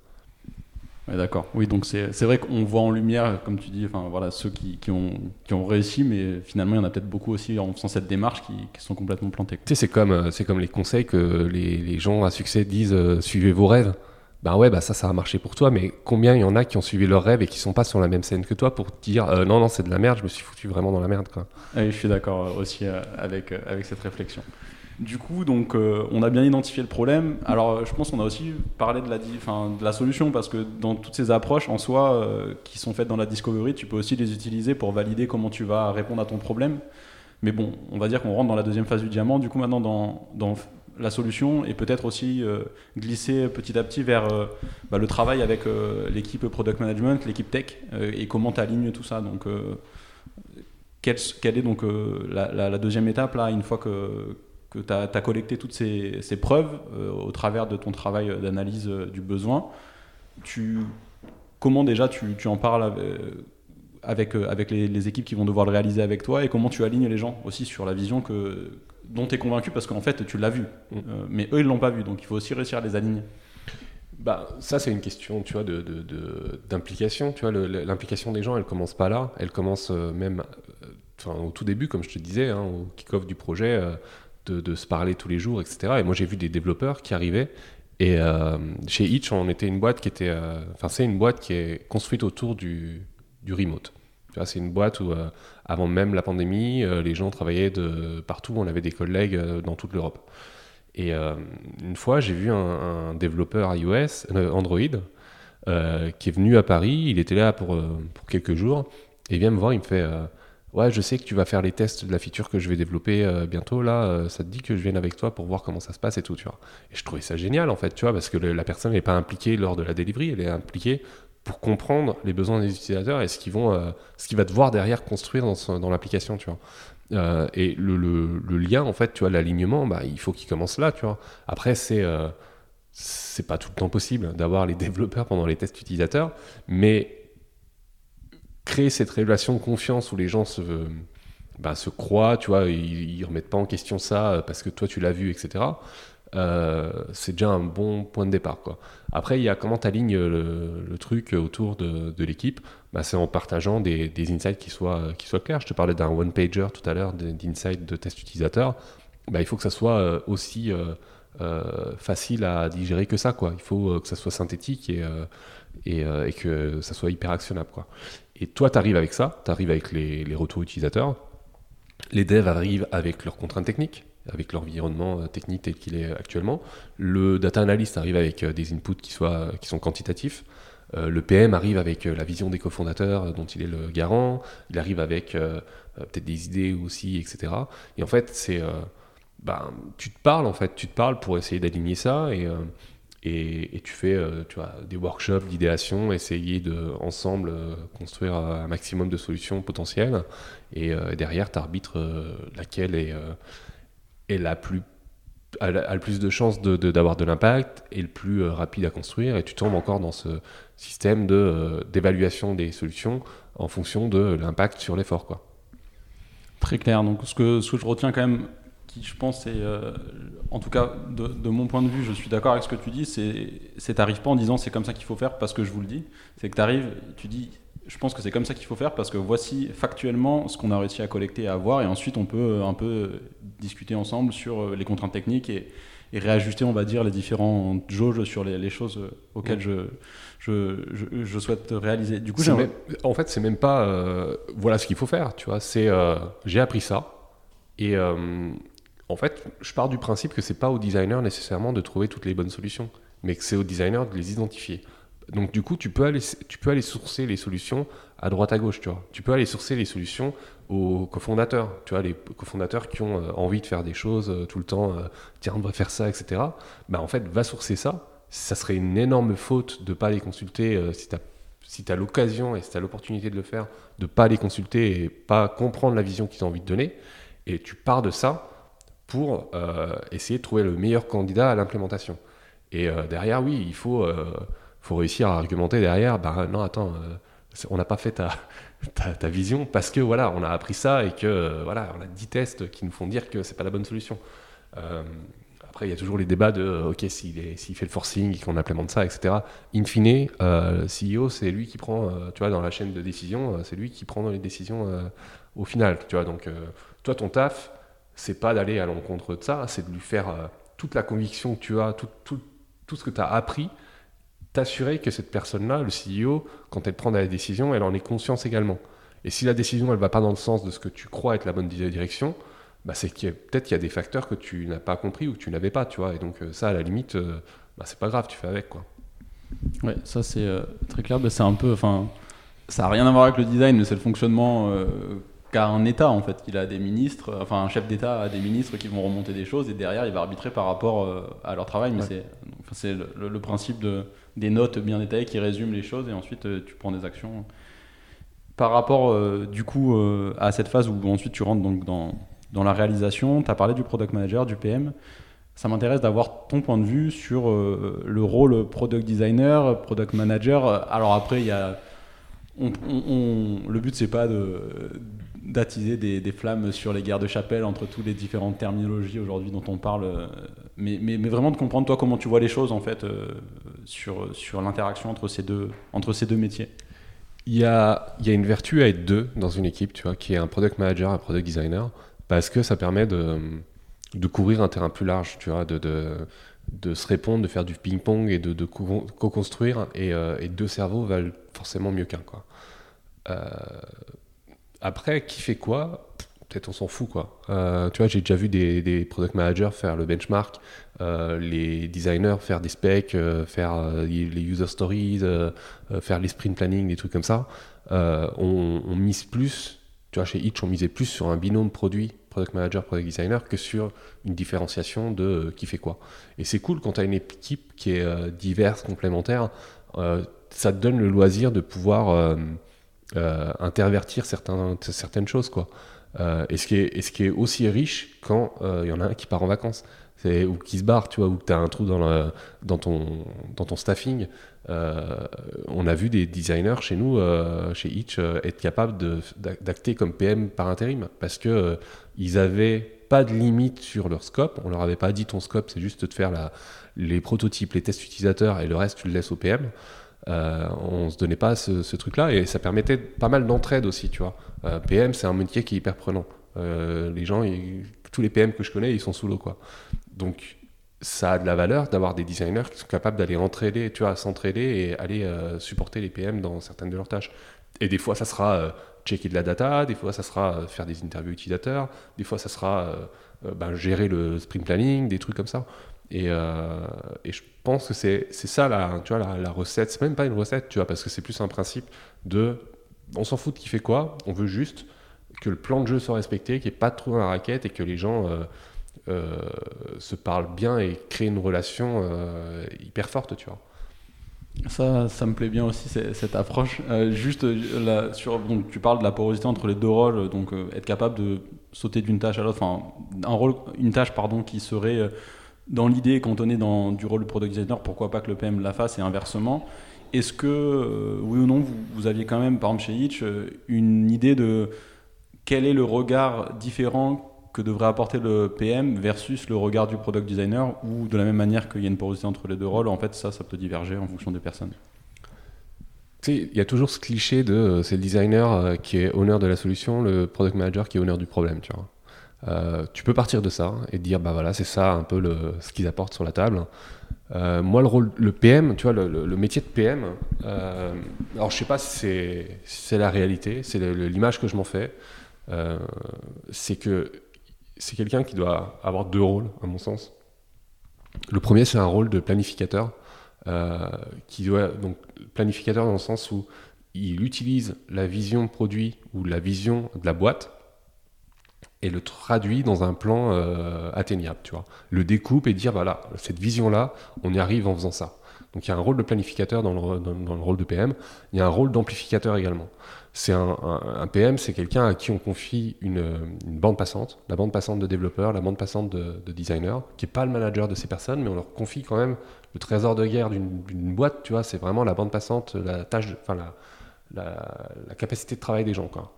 D'accord. Oui, donc c'est vrai qu'on voit en lumière, comme tu dis, enfin voilà, ceux qui, qui, ont, qui ont réussi, mais finalement, il y en a peut-être beaucoup aussi en faisant cette démarche qui, qui sont complètement plantés. Tu sais, c'est comme, euh, comme les conseils que les, les gens à succès disent euh, suivez vos rêves bah ouais, bah ça, ça a marché pour toi, mais combien il y en a qui ont suivi leur rêve et qui sont pas sur la même scène que toi pour dire euh, non, non, c'est de la merde, je me suis foutu vraiment dans la merde, quoi. je suis d'accord euh, aussi euh, avec, avec cette réflexion. Du coup, donc, on a bien identifié le problème. Alors, je pense qu'on a aussi parlé de la, de la solution parce que dans toutes ces approches en soi qui sont faites dans la discovery, tu peux aussi les utiliser pour valider comment tu vas répondre à ton problème. Mais bon, on va dire qu'on rentre dans la deuxième phase du diamant. Du coup, maintenant, dans la solution et peut-être aussi euh, glisser petit à petit vers euh, bah, le travail avec euh, l'équipe product management, l'équipe tech et comment tu alignes tout ça. Donc, quelle, est donc la, deuxième étape là, une fois que, que tu as, collecté toutes ces, preuves au travers de ton travail d'analyse du besoin Comment déjà tu, tu en parles avec, avec, les, les, équipes qui vont devoir le réaliser avec toi et comment tu alignes les gens aussi sur la vision que, dont tu es convaincu parce qu'en fait tu l'as vu. Mm. Euh, mais eux ils l'ont pas vu, donc il faut aussi réussir à les aligner. Bah, ça, c'est une question, tu vois, d'implication. De, de, tu vois, l'implication des gens, elle commence pas là. Elle commence euh, même, euh, au tout début, comme je te disais, hein, au kick-off du projet, de, se parler tous les jours, etc. Et moi, j'ai vu des développeurs qui arrivaient. Et chez Itch, on était une boîte qui était, enfin, c'est une boîte qui est construite autour du, du remote. C'est une boîte où, euh, avant même la pandémie, euh, les gens travaillaient de partout. On avait des collègues euh, dans toute l'Europe. Et une fois, j'ai vu un, développeur iOS, Android, qui est venu à Paris. Il était là pour, pour quelques jours. Et il vient me voir, il me fait Ouais, je sais que tu vas faire les tests de la feature que je vais développer bientôt. Là, ça te dit que je vienne avec toi pour voir comment ça se passe et tout, tu vois. Et je trouvais ça génial, en fait, tu vois, parce que la personne n'est pas impliquée lors de la delivery, elle est impliquée pour comprendre les besoins des utilisateurs et ce qu'ils vont, euh, va devoir derrière construire dans, l'application, tu vois. Euh, et le, le, lien, en fait, tu vois, l'alignement, bah, il faut qu'il commence là, tu vois. Après, c'est euh, c'est pas tout le temps possible d'avoir les (laughs) développeurs pendant les tests utilisateurs, mais créer cette relation de confiance où les gens se, bah, se croient, tu vois, ils, ils remettent pas en question ça parce que toi tu l'as vu, etc. Euh, c'est déjà un bon point de départ. Après, il y a comment tu alignes le, truc autour de, l'équipe? Bah, c'est en partageant des, insights qui soient, clairs. Je te parlais d'un one-pager tout à l'heure, d'insights de test utilisateur. Bah, il faut que ça soit euh, aussi euh, facile à digérer que ça. Il faut que ça soit synthétique et, que ça soit hyper actionnable. Et toi, tu arrives avec ça, tu arrives avec les, les retours utilisateurs. Les devs arrivent avec leurs contraintes techniques avec l'environnement euh, technique tel qu'il est actuellement. Le data analyst arrive avec euh, des inputs qui, qui sont quantitatifs. Euh, le PM arrive avec la vision des cofondateurs dont il est le garant. Il arrive avec peut-être des idées aussi, etc. Et en fait, c'est, ben, tu te parles en fait, tu te parles pour essayer d'aligner ça et, tu fais, des workshops d'idéation, essayer de ensemble construire un maximum de solutions potentielles. Et derrière, tu arbitres laquelle est est la plus a, le plus de chances d'avoir de, de l'impact et le plus euh, rapide à construire et tu tombes encore dans ce système euh, d'évaluation des solutions en fonction de l'impact sur l'effort quoi. Très clair. Donc ce que, ce que je retiens quand même qui je pense c'est euh, en tout cas de, de, mon point de vue je suis d'accord avec ce que tu dis c'est t'arrives pas en disant c'est comme ça qu'il faut faire parce que je vous le dis c'est que tu arrives tu dis je pense que c'est comme ça qu'il faut faire parce que voici factuellement ce qu'on a réussi à collecter et à voir et ensuite on peut euh, un peu euh, discuter ensemble sur euh, les contraintes techniques et, réajuster on va dire les différentes jauges sur les, choses auxquelles je, je, je, souhaite réaliser. Du coup, en fait, c'est même pas voilà ce qu'il faut faire, tu vois. C'est j'ai appris ça et en fait, je pars du principe que c'est pas au designer nécessairement de trouver toutes les bonnes solutions, mais que c'est au designer de les identifier Donc du coup, tu peux aller, tu peux aller sourcer les solutions à droite à gauche, tu vois. Tu peux aller sourcer les solutions aux cofondateurs, tu vois, les cofondateurs qui ont euh, envie de faire des choses euh, tout le temps, euh, tiens, on devrait faire ça, etc. Bah en fait, va sourcer ça. Ça serait une énorme faute de pas les consulter si tu as si l'occasion et si tu as l'opportunité de le faire, de pas les consulter et pas comprendre la vision qu'ils ont envie de donner. Et tu pars de ça pour essayer de trouver le meilleur candidat à l'implémentation. Et derrière, oui, il faut, faut réussir à argumenter derrière, bah non, attends, on n'a pas fait (laughs) ta, ta, vision parce que voilà, on a appris ça et que euh, voilà, on a 10 tests qui nous font dire que c'est pas la bonne solution. Euh, après, il y a toujours les débats de euh, ok, s'il fait le forcing qu'on implémente ça, etc. In fine, le CEO, c'est lui qui prend, tu vois, dans la chaîne de décision, c'est lui qui prend les décisions au final, tu vois. Donc, toi, ton taf, c'est pas d'aller à l'encontre de ça, c'est de lui faire toute la conviction que tu as, tout, tout, tout ce que tu as appris, t'assurer que cette personne-là, le CEO, quand elle prend la décision, elle en est conscience également. Et si la décision, elle va pas dans le sens de ce que tu crois être la bonne direction, bah c'est qu'il peut-être qu'il y a des facteurs que tu n'as pas compris ou que tu n'avais pas, tu vois. Et donc euh, ça, à la limite, euh, bah, c'est pas grave, tu fais avec, quoi. Ouais, ça c'est euh, très clair. Bah, c'est un peu, enfin, ça n'a rien à voir avec le design, mais c'est le fonctionnement qu'a un État en fait. Il a des ministres, enfin un chef d'État a des ministres qui vont remonter des choses et derrière il va arbitrer par rapport à leur travail. Mais c'est, c'est le, principe de des notes bien détaillées qui résument les choses et ensuite euh, tu prends des actions. Par rapport euh, du coup euh, à cette phase où ensuite tu rentres donc dans, dans la réalisation, tu as parlé du product manager, du PM. Ça m'intéresse d'avoir ton point de vue sur le rôle product designer, product manager. Alors après, y a, le but c'est pas de d'attiser des, flammes sur les guerres de chapelle entre toutes les différentes terminologies aujourd'hui dont on parle, mais, mais, mais, vraiment de comprendre toi comment tu vois les choses en fait sur, sur l'interaction entre, ces deux, entre ces deux métiers il y, a, il y a une vertu à être deux dans une équipe, tu vois, qui est un product manager, un product designer, parce que ça permet de, de couvrir un terrain plus large, tu vois, de, de, se répondre, de faire du ping-pong et de, co-construire, et, euh, et, deux cerveaux valent forcément mieux qu'un, quoi. Euh, après, qui fait quoi? Peut-être on s'en fout quoi. Euh, tu vois, j'ai déjà vu des, product managers faire le benchmark, euh, les designers faire des specs, euh, faire les user stories, faire les sprint planning, des trucs comme ça. On, mise plus, tu vois, chez Itch, on misait plus sur un binôme produit, product manager, product designer, que sur une différenciation de qui fait quoi. Et c'est cool quand tu as une équipe qui est diverse, complémentaire, ça te donne le loisir de pouvoir intervertir certains, certaines choses quoi. Euh, et, ce qui est, ce qui est aussi riche quand euh, il y en a un qui part en vacances ou qui se barre, tu vois, ou que tu as un trou dans, dans, ton, dans ton staffing. Euh, on a vu des designers chez nous, chez Itch, être capables d'acter comme PM par intérim parce que ils avaient pas de limite sur leur scope. On leur avait pas dit ton scope, c'est juste de faire la, les prototypes, les tests utilisateurs et le reste, tu le laisses au PM. Euh, on se donnait pas ce, truc-là et ça permettait pas mal d'entraide aussi, tu vois. Euh, PM, c'est un métier qui est hyper prenant. Euh, les gens, tous les PM que je connais, ils sont sous l'eau, quoi. Donc, ça a de la valeur d'avoir des designers qui sont capables d'aller entraider, tu vois, s'entraider et aller supporter les PM dans certaines de leurs tâches. Et des fois, ça sera checker de la data, des fois, ça sera faire des interviews utilisateurs, des fois, ça sera ben, gérer le sprint planning, des trucs comme ça. Et, et je pense que c'est ça la, tu vois, la, recette. C'est même pas une recette, tu vois, parce que c'est plus un principe de on s'en fout de qui fait quoi, on veut juste que le plan de jeu soit respecté, qu'il n'y ait pas de trou dans la raquette et que les gens euh, euh, se parlent bien et créent une relation euh, hyper forte, tu vois. Ça, ça me plaît bien aussi cette approche. juste sur, donc tu parles de la porosité entre les deux rôles, donc être capable de sauter d'une tâche à l'autre, enfin une tâche pardon qui serait dans l'idée, quand on est dans du rôle de product designer, pourquoi pas que le PM la fasse et inversement. Est-ce que, euh, oui ou non, vous, aviez quand même, par exemple chez Hitch, euh, une idée de quel est le regard différent que devrait apporter le PM versus le regard du product designer ou de la même manière qu'il y a une porosité entre les deux rôles, en fait, ça, ça peut diverger en fonction des personnes il y a toujours ce cliché de euh, c'est le designer qui est honneur de la solution, le product manager qui est honneur du problème, tu vois. Euh, tu peux partir de ça et dire bah voilà c'est ça un peu le, ce qu'ils apportent sur la table. Euh, moi le rôle le PM tu vois le, métier de PM euh, alors je sais pas si c'est la réalité c'est l'image que je m'en fais c'est que c'est quelqu'un qui doit avoir deux rôles à mon sens. Le premier c'est un rôle de planificateur qui doit donc planificateur dans le sens où il utilise la vision produit ou la vision de la boîte et le traduit dans un plan atteignable, tu vois. Le découpe et dire voilà cette vision là, on y arrive en faisant ça. Donc il y a un rôle de planificateur dans le, dans, le rôle de PM, il y a un rôle d'amplificateur également. C'est un, PM, c'est quelqu'un à qui on confie une, bande passante, la bande passante de développeurs, la bande passante de, de designers, qui n'est pas le manager de ces personnes, mais on leur confie quand même le trésor de guerre d'une boîte, tu vois, c'est vraiment la bande passante, la tâche, enfin la, la, la, capacité de travail des gens, quoi.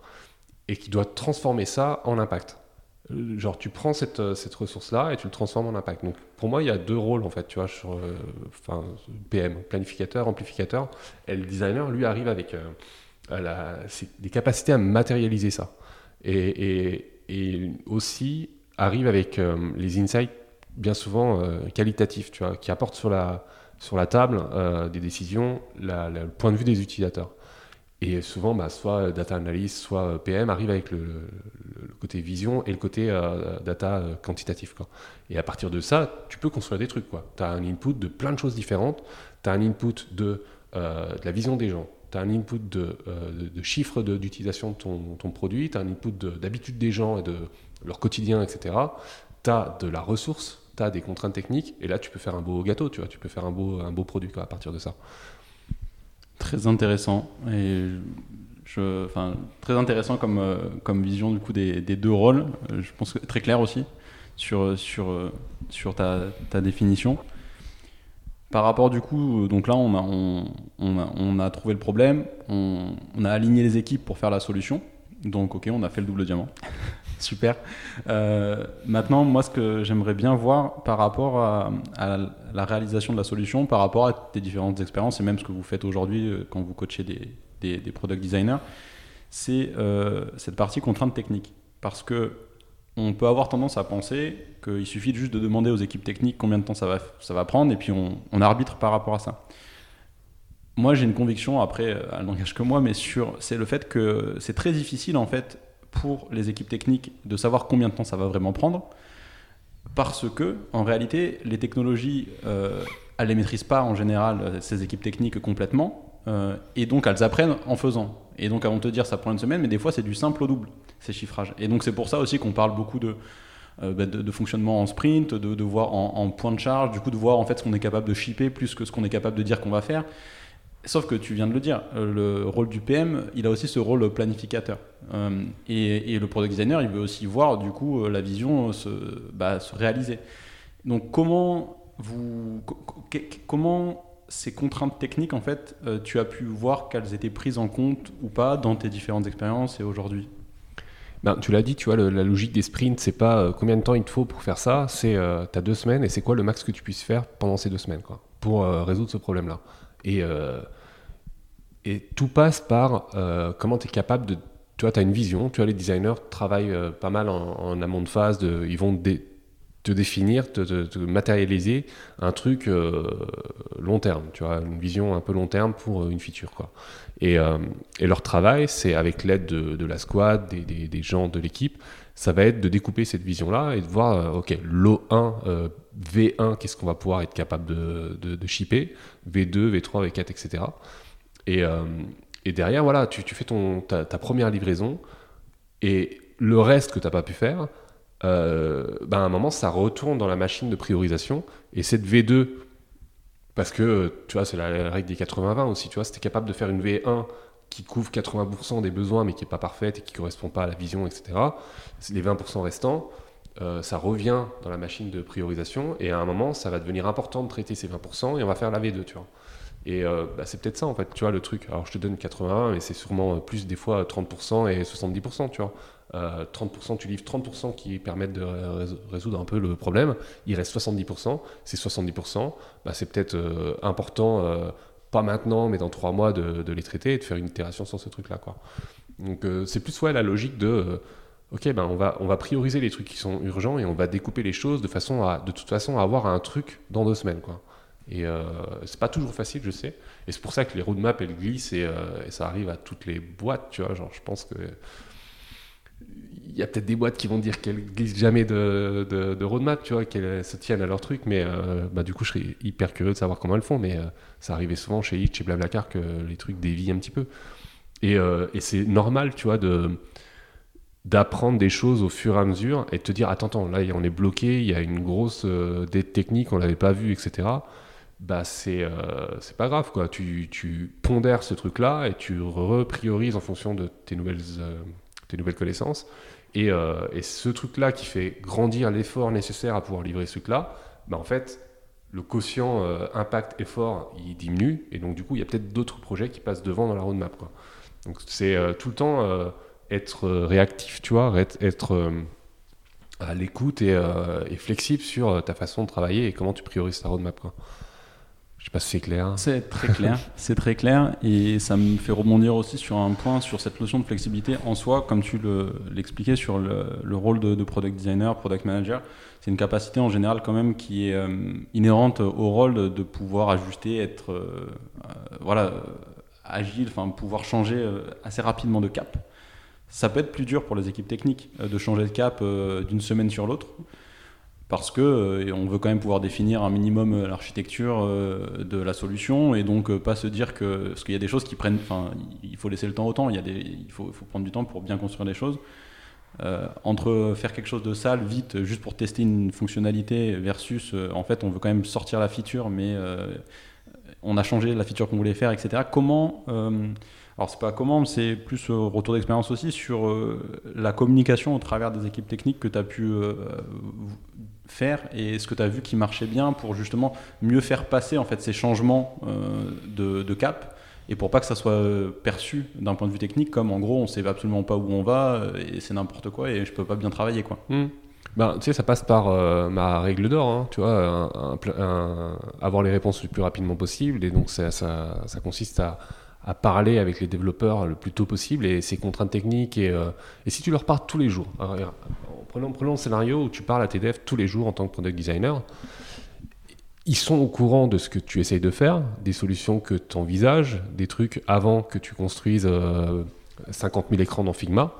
Et qui doit transformer ça en impact. Euh, genre tu prends cette, euh, cette ressource-là et tu le transformes en impact. Donc pour moi, il y a deux rôles en fait, tu vois, sur euh, PM, planificateur, amplificateur. Et le designer, lui, arrive avec des capacités à matérialiser ça. Et, et, aussi arrive avec les insights bien souvent qualitatifs, tu vois, qui apportent sur la, sur la table des décisions le point de vue des utilisateurs. Et souvent, bah, soit data analyst, soit PM arrive avec le, côté vision et le côté euh, data euh, quantitatif. Et à partir de ça, tu peux construire des trucs. Tu as un input de plein de choses différentes. Tu as un input de, euh, la vision des gens. Tu as un input de, de, chiffres d'utilisation de, ton, produit. Tu as un input d'habitude des gens et de leur quotidien, etc. Tu as de la ressource. Tu as des contraintes techniques. Et là, tu peux faire un beau gâteau. Tu, peux faire un beau, produit à partir de ça. Très intéressant. Et je, enfin, très intéressant comme, euh, comme vision du coup des, deux rôles. Euh, je pense que très clair aussi sur, sur, euh, sur ta, ta, définition. Par rapport du coup, donc là on a, on, on a, on a trouvé le problème, on, on, a aligné les équipes pour faire la solution. Donc ok, on a fait le double diamant. Super. Euh, maintenant, moi, ce que j'aimerais bien voir par rapport à, la réalisation de la solution, par rapport à tes différentes expériences et même ce que vous faites aujourd'hui euh, quand vous coachez des, des, product designers, c'est euh, cette partie contrainte technique. Parce que on peut avoir tendance à penser qu'il suffit juste de demander aux équipes techniques combien de temps ça va, ça va prendre et puis on, arbitre par rapport à ça. Moi, j'ai une conviction, après, elle n'engage que moi, mais sur, c'est le fait que c'est très difficile en fait pour les équipes techniques de savoir combien de temps ça va vraiment prendre, parce que en réalité, les technologies, euh, elles les maîtrisent pas en général ces équipes techniques complètement, euh, et donc elles apprennent en faisant. Et donc elles vont te dire ça prend une semaine, mais des fois c'est du simple au double ces chiffrages. Et donc c'est pour ça aussi qu'on parle beaucoup de euh, bah, de, fonctionnement en sprint, de, de voir en, en, point de charge, du coup de voir en fait ce qu'on est capable de shipper plus que ce qu'on est capable de dire qu'on va faire. Sauf que tu viens de le dire, euh, le rôle du PM, il a aussi ce rôle planificateur. Euh, et, le product designer, il veut aussi voir du coup euh, la vision se, bah, se réaliser. Donc comment ces contraintes techniques, en fait, tu as pu voir qu'elles étaient prises en compte ou pas dans tes différentes expériences et aujourd'hui? Ben, tu l'as dit, tu vois, la logique des sprints, c'est pas combien de temps il te faut pour faire ça, c'est tu as deux semaines et c'est quoi le max que tu puisses faire pendant ces deux semaines quoi, pour résoudre ce problème-là. Et, euh, et tout passe par euh, comment tu es capable de. Tu vois, tu as une vision, tu vois, les designers travaillent euh, pas mal en, amont de phase, ils vont te définir, te, matérialiser un truc long terme, tu vois, une vision un peu long terme pour une feature. Quoi. Et, leur travail, c'est avec l'aide de, la squad, des gens de l'équipe, ça va être de découper cette vision-là et de voir, ok, l'O1, V1, qu'est-ce qu'on va pouvoir être capable de, de, shipper, V2, V3, V4, etc. Et, et derrière, voilà, tu, tu fais ton, ta, première livraison et le reste que tu n'as pas pu faire, euh, ben à un moment, ça retourne dans la machine de priorisation et cette V2, parce que tu vois, c'est la, règle des 80-20 aussi, tu vois, si tu es capable de faire une V1 qui couvre 80% des besoins mais qui n'est pas parfaite et qui ne correspond pas à la vision, etc., les 20% restants, euh, ça revient dans la machine de priorisation et à un moment, ça va devenir important de traiter ces 20% et on va faire la V2, tu vois. Et euh, bah, c'est peut-être ça en fait, tu vois, le truc. Alors je te donne 81, mais c'est sûrement plus des fois 30% et 70%, tu vois. 30%, euh, tu livres 30% qui permettent de résoudre un peu le problème. Il reste 70%. Ces 70%, bah, c'est peut-être important, pas maintenant, mais dans 3 mois, de, les traiter et de faire une itération sur ce truc-là. Quoi. Donc c'est plus ouais, la logique de ok, ben on va, on va prioriser les trucs qui sont urgents et on va découper les choses de façon à, de toute façon, à avoir un truc dans deux semaines, quoi. Et euh, c'est pas toujours facile, je sais. Et c'est pour ça que les roadmaps, elles glissent et, euh, et, ça arrive à toutes les boîtes, tu vois. Genre, je pense que y a peut-être des boîtes qui vont dire qu'elles glissent jamais de, de, roadmap, tu vois, qu'elles se tiennent à leur truc, mais bah, du coup, je serais hyper curieux de savoir comment elles font, mais ça arrivait souvent chez Hitch et Blablacar que les trucs dévient un petit peu. Et, et c'est normal, tu vois, de d'apprendre des choses au fur et à mesure et de te dire attends, attends là on est bloqué il y a une grosse euh, dette technique on l'avait pas vu etc bah c'est euh, c'est pas grave quoi. Tu, tu, pondères ce truc là et tu repriorises en fonction de tes nouvelles euh, tes nouvelles connaissances et, et ce truc là qui fait grandir l'effort nécessaire à pouvoir livrer ce truc là bah en fait le quotient impact effort il diminue et donc du coup il y a peut-être d'autres projets qui passent devant dans la roadmap quoi donc c'est tout le temps être euh, réactif, tu vois, être, euh, à l'écoute euh, et, flexible sur ta façon de travailler et comment tu priorises ta roadmap. Quoi. Je sais pas si c'est clair. C'est très clair, (laughs) c'est très clair et ça me fait rebondir aussi sur un point sur cette notion de flexibilité en soi, comme tu l'expliquais sur le, rôle de, product designer, product manager. C'est une capacité en général quand même qui est inhérente au rôle de, pouvoir ajuster, être voilà agile, enfin pouvoir changer assez rapidement de cap ça peut être plus dur pour les équipes techniques euh, de changer de cap euh, d'une semaine sur l'autre parce que euh, on veut quand même pouvoir définir un minimum l'architecture de la solution et donc pas se dire que parce qu'il y a des choses qui prennent enfin il faut laisser le temps au temps. Il y a des il faut, faut prendre du temps pour bien construire les choses. Entre faire quelque chose de sale vite juste pour tester une fonctionnalité versus en fait on veut quand même sortir la feature mais on a changé la feature qu'on voulait faire etc comment alors c'est pas comment, c'est plus euh, retour d'expérience aussi sur euh, la communication au travers des équipes techniques que tu as pu euh, et ce que tu as vu qui marchait bien pour justement mieux faire passer en fait ces changements de, cap et pour pas que ça soit perçu d'un point de vue technique comme en gros on sait absolument pas où on va et c'est n'importe quoi et je peux pas bien travailler quoi. Hmm. Ben, tu sais, ça passe par ma règle d'or, hein, tu vois, avoir les réponses le plus rapidement possible, et donc ça, consiste à, parler avec les développeurs le plus tôt possible et ces contraintes techniques. Et, euh, si tu leur parles tous les jours, en prenant, prenons, le scénario où tu parles à tes tous les jours en tant que product designer, ils sont au courant de ce que tu essayes de faire, des solutions que tu envisages, des trucs avant que tu construises 50 euh, 000 écrans dans Figma.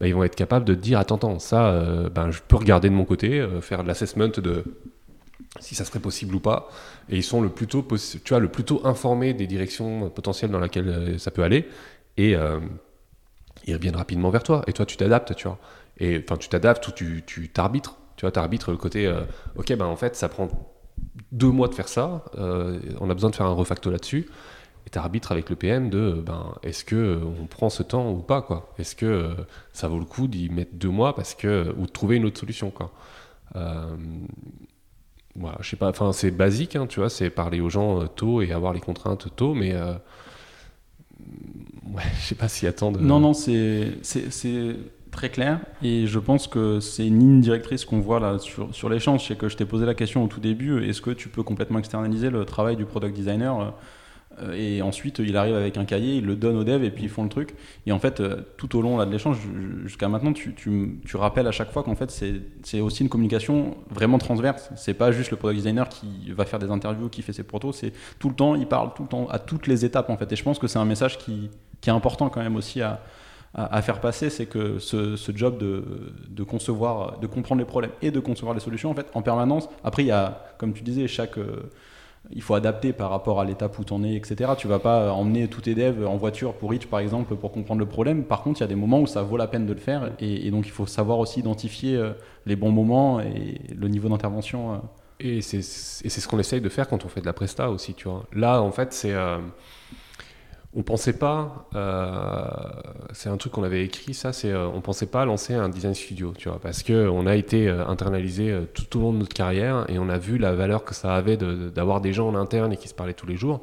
Bah, ils vont être capables de te dire attends, attends ça, euh, ben, je peux regarder de mon côté, faire de l'assessment de si ça serait possible ou pas. Et ils sont le plus tôt, tu vois, le plus tôt informés des directions potentielles dans lesquelles euh, ça peut aller. Et euh, ils reviennent rapidement vers toi. Et toi, tu t'adaptes, tu vois. Et enfin, tu t'adaptes ou tu t'arbitres. Tu vois, t'arbitres le côté, euh, ok, ben en fait, ça prend deux mois de faire ça. on a besoin de faire un refacto là-dessus. Et tu arbitres avec le PM de, ben, est-ce que on prend ce temps ou pas, quoi? Est-ce que ça vaut le coup d'y mettre deux mois parce que ou de trouver une autre solution, quoi? Je sais pas, enfin c'est basique, hein, tu vois, c'est parler aux gens euh, tôt et avoir les contraintes tôt, mais euh, ouais, (laughs) je sais pas s'y attendre. Non, non, c'est très clair et je pense que c'est une ligne directrice qu'on voit là sur, sur l'échange. C'est que je t'ai posé la question au tout début est-ce que tu peux complètement externaliser le travail du product designer euh, et ensuite, il arrive avec un cahier, il le donne aux devs et puis ils font le truc. Et en fait, euh, tout au long là, de l'échange, jusqu'à maintenant, tu, tu, tu, rappelles à chaque fois qu'en fait, c'est aussi une communication vraiment transverse. C'est pas juste le product designer qui va faire des interviews, qui fait ses protos, c'est tout le temps, il parle tout le temps à toutes les étapes en fait. Et je pense que c'est un message qui, qui, est important quand même aussi à, à, faire passer, c'est que ce, job de, concevoir, de comprendre les problèmes et de concevoir les solutions, en fait, en permanence. Après, il y a, comme tu disais, chaque euh, il faut adapter par rapport à l'étape où tu en es, etc. Tu vas pas emmener tous tes devs en voiture pour Reach, par exemple, pour comprendre le problème. Par contre, il y a des moments où ça vaut la peine de le faire. Et, donc, il faut savoir aussi identifier euh, les bons moments et le niveau d'intervention. Euh. Et c'est ce qu'on essaye de faire quand on fait de la presta aussi, tu vois. Là, en fait, c'est... on pensait pas, euh, c'est un truc qu'on avait écrit, ça, c'est euh, on pensait pas lancer un design studio, tu vois, parce que on a été euh, internalisé tout au long de notre carrière et on a vu la valeur que ça avait d'avoir des gens en interne et qui se parlaient tous les jours,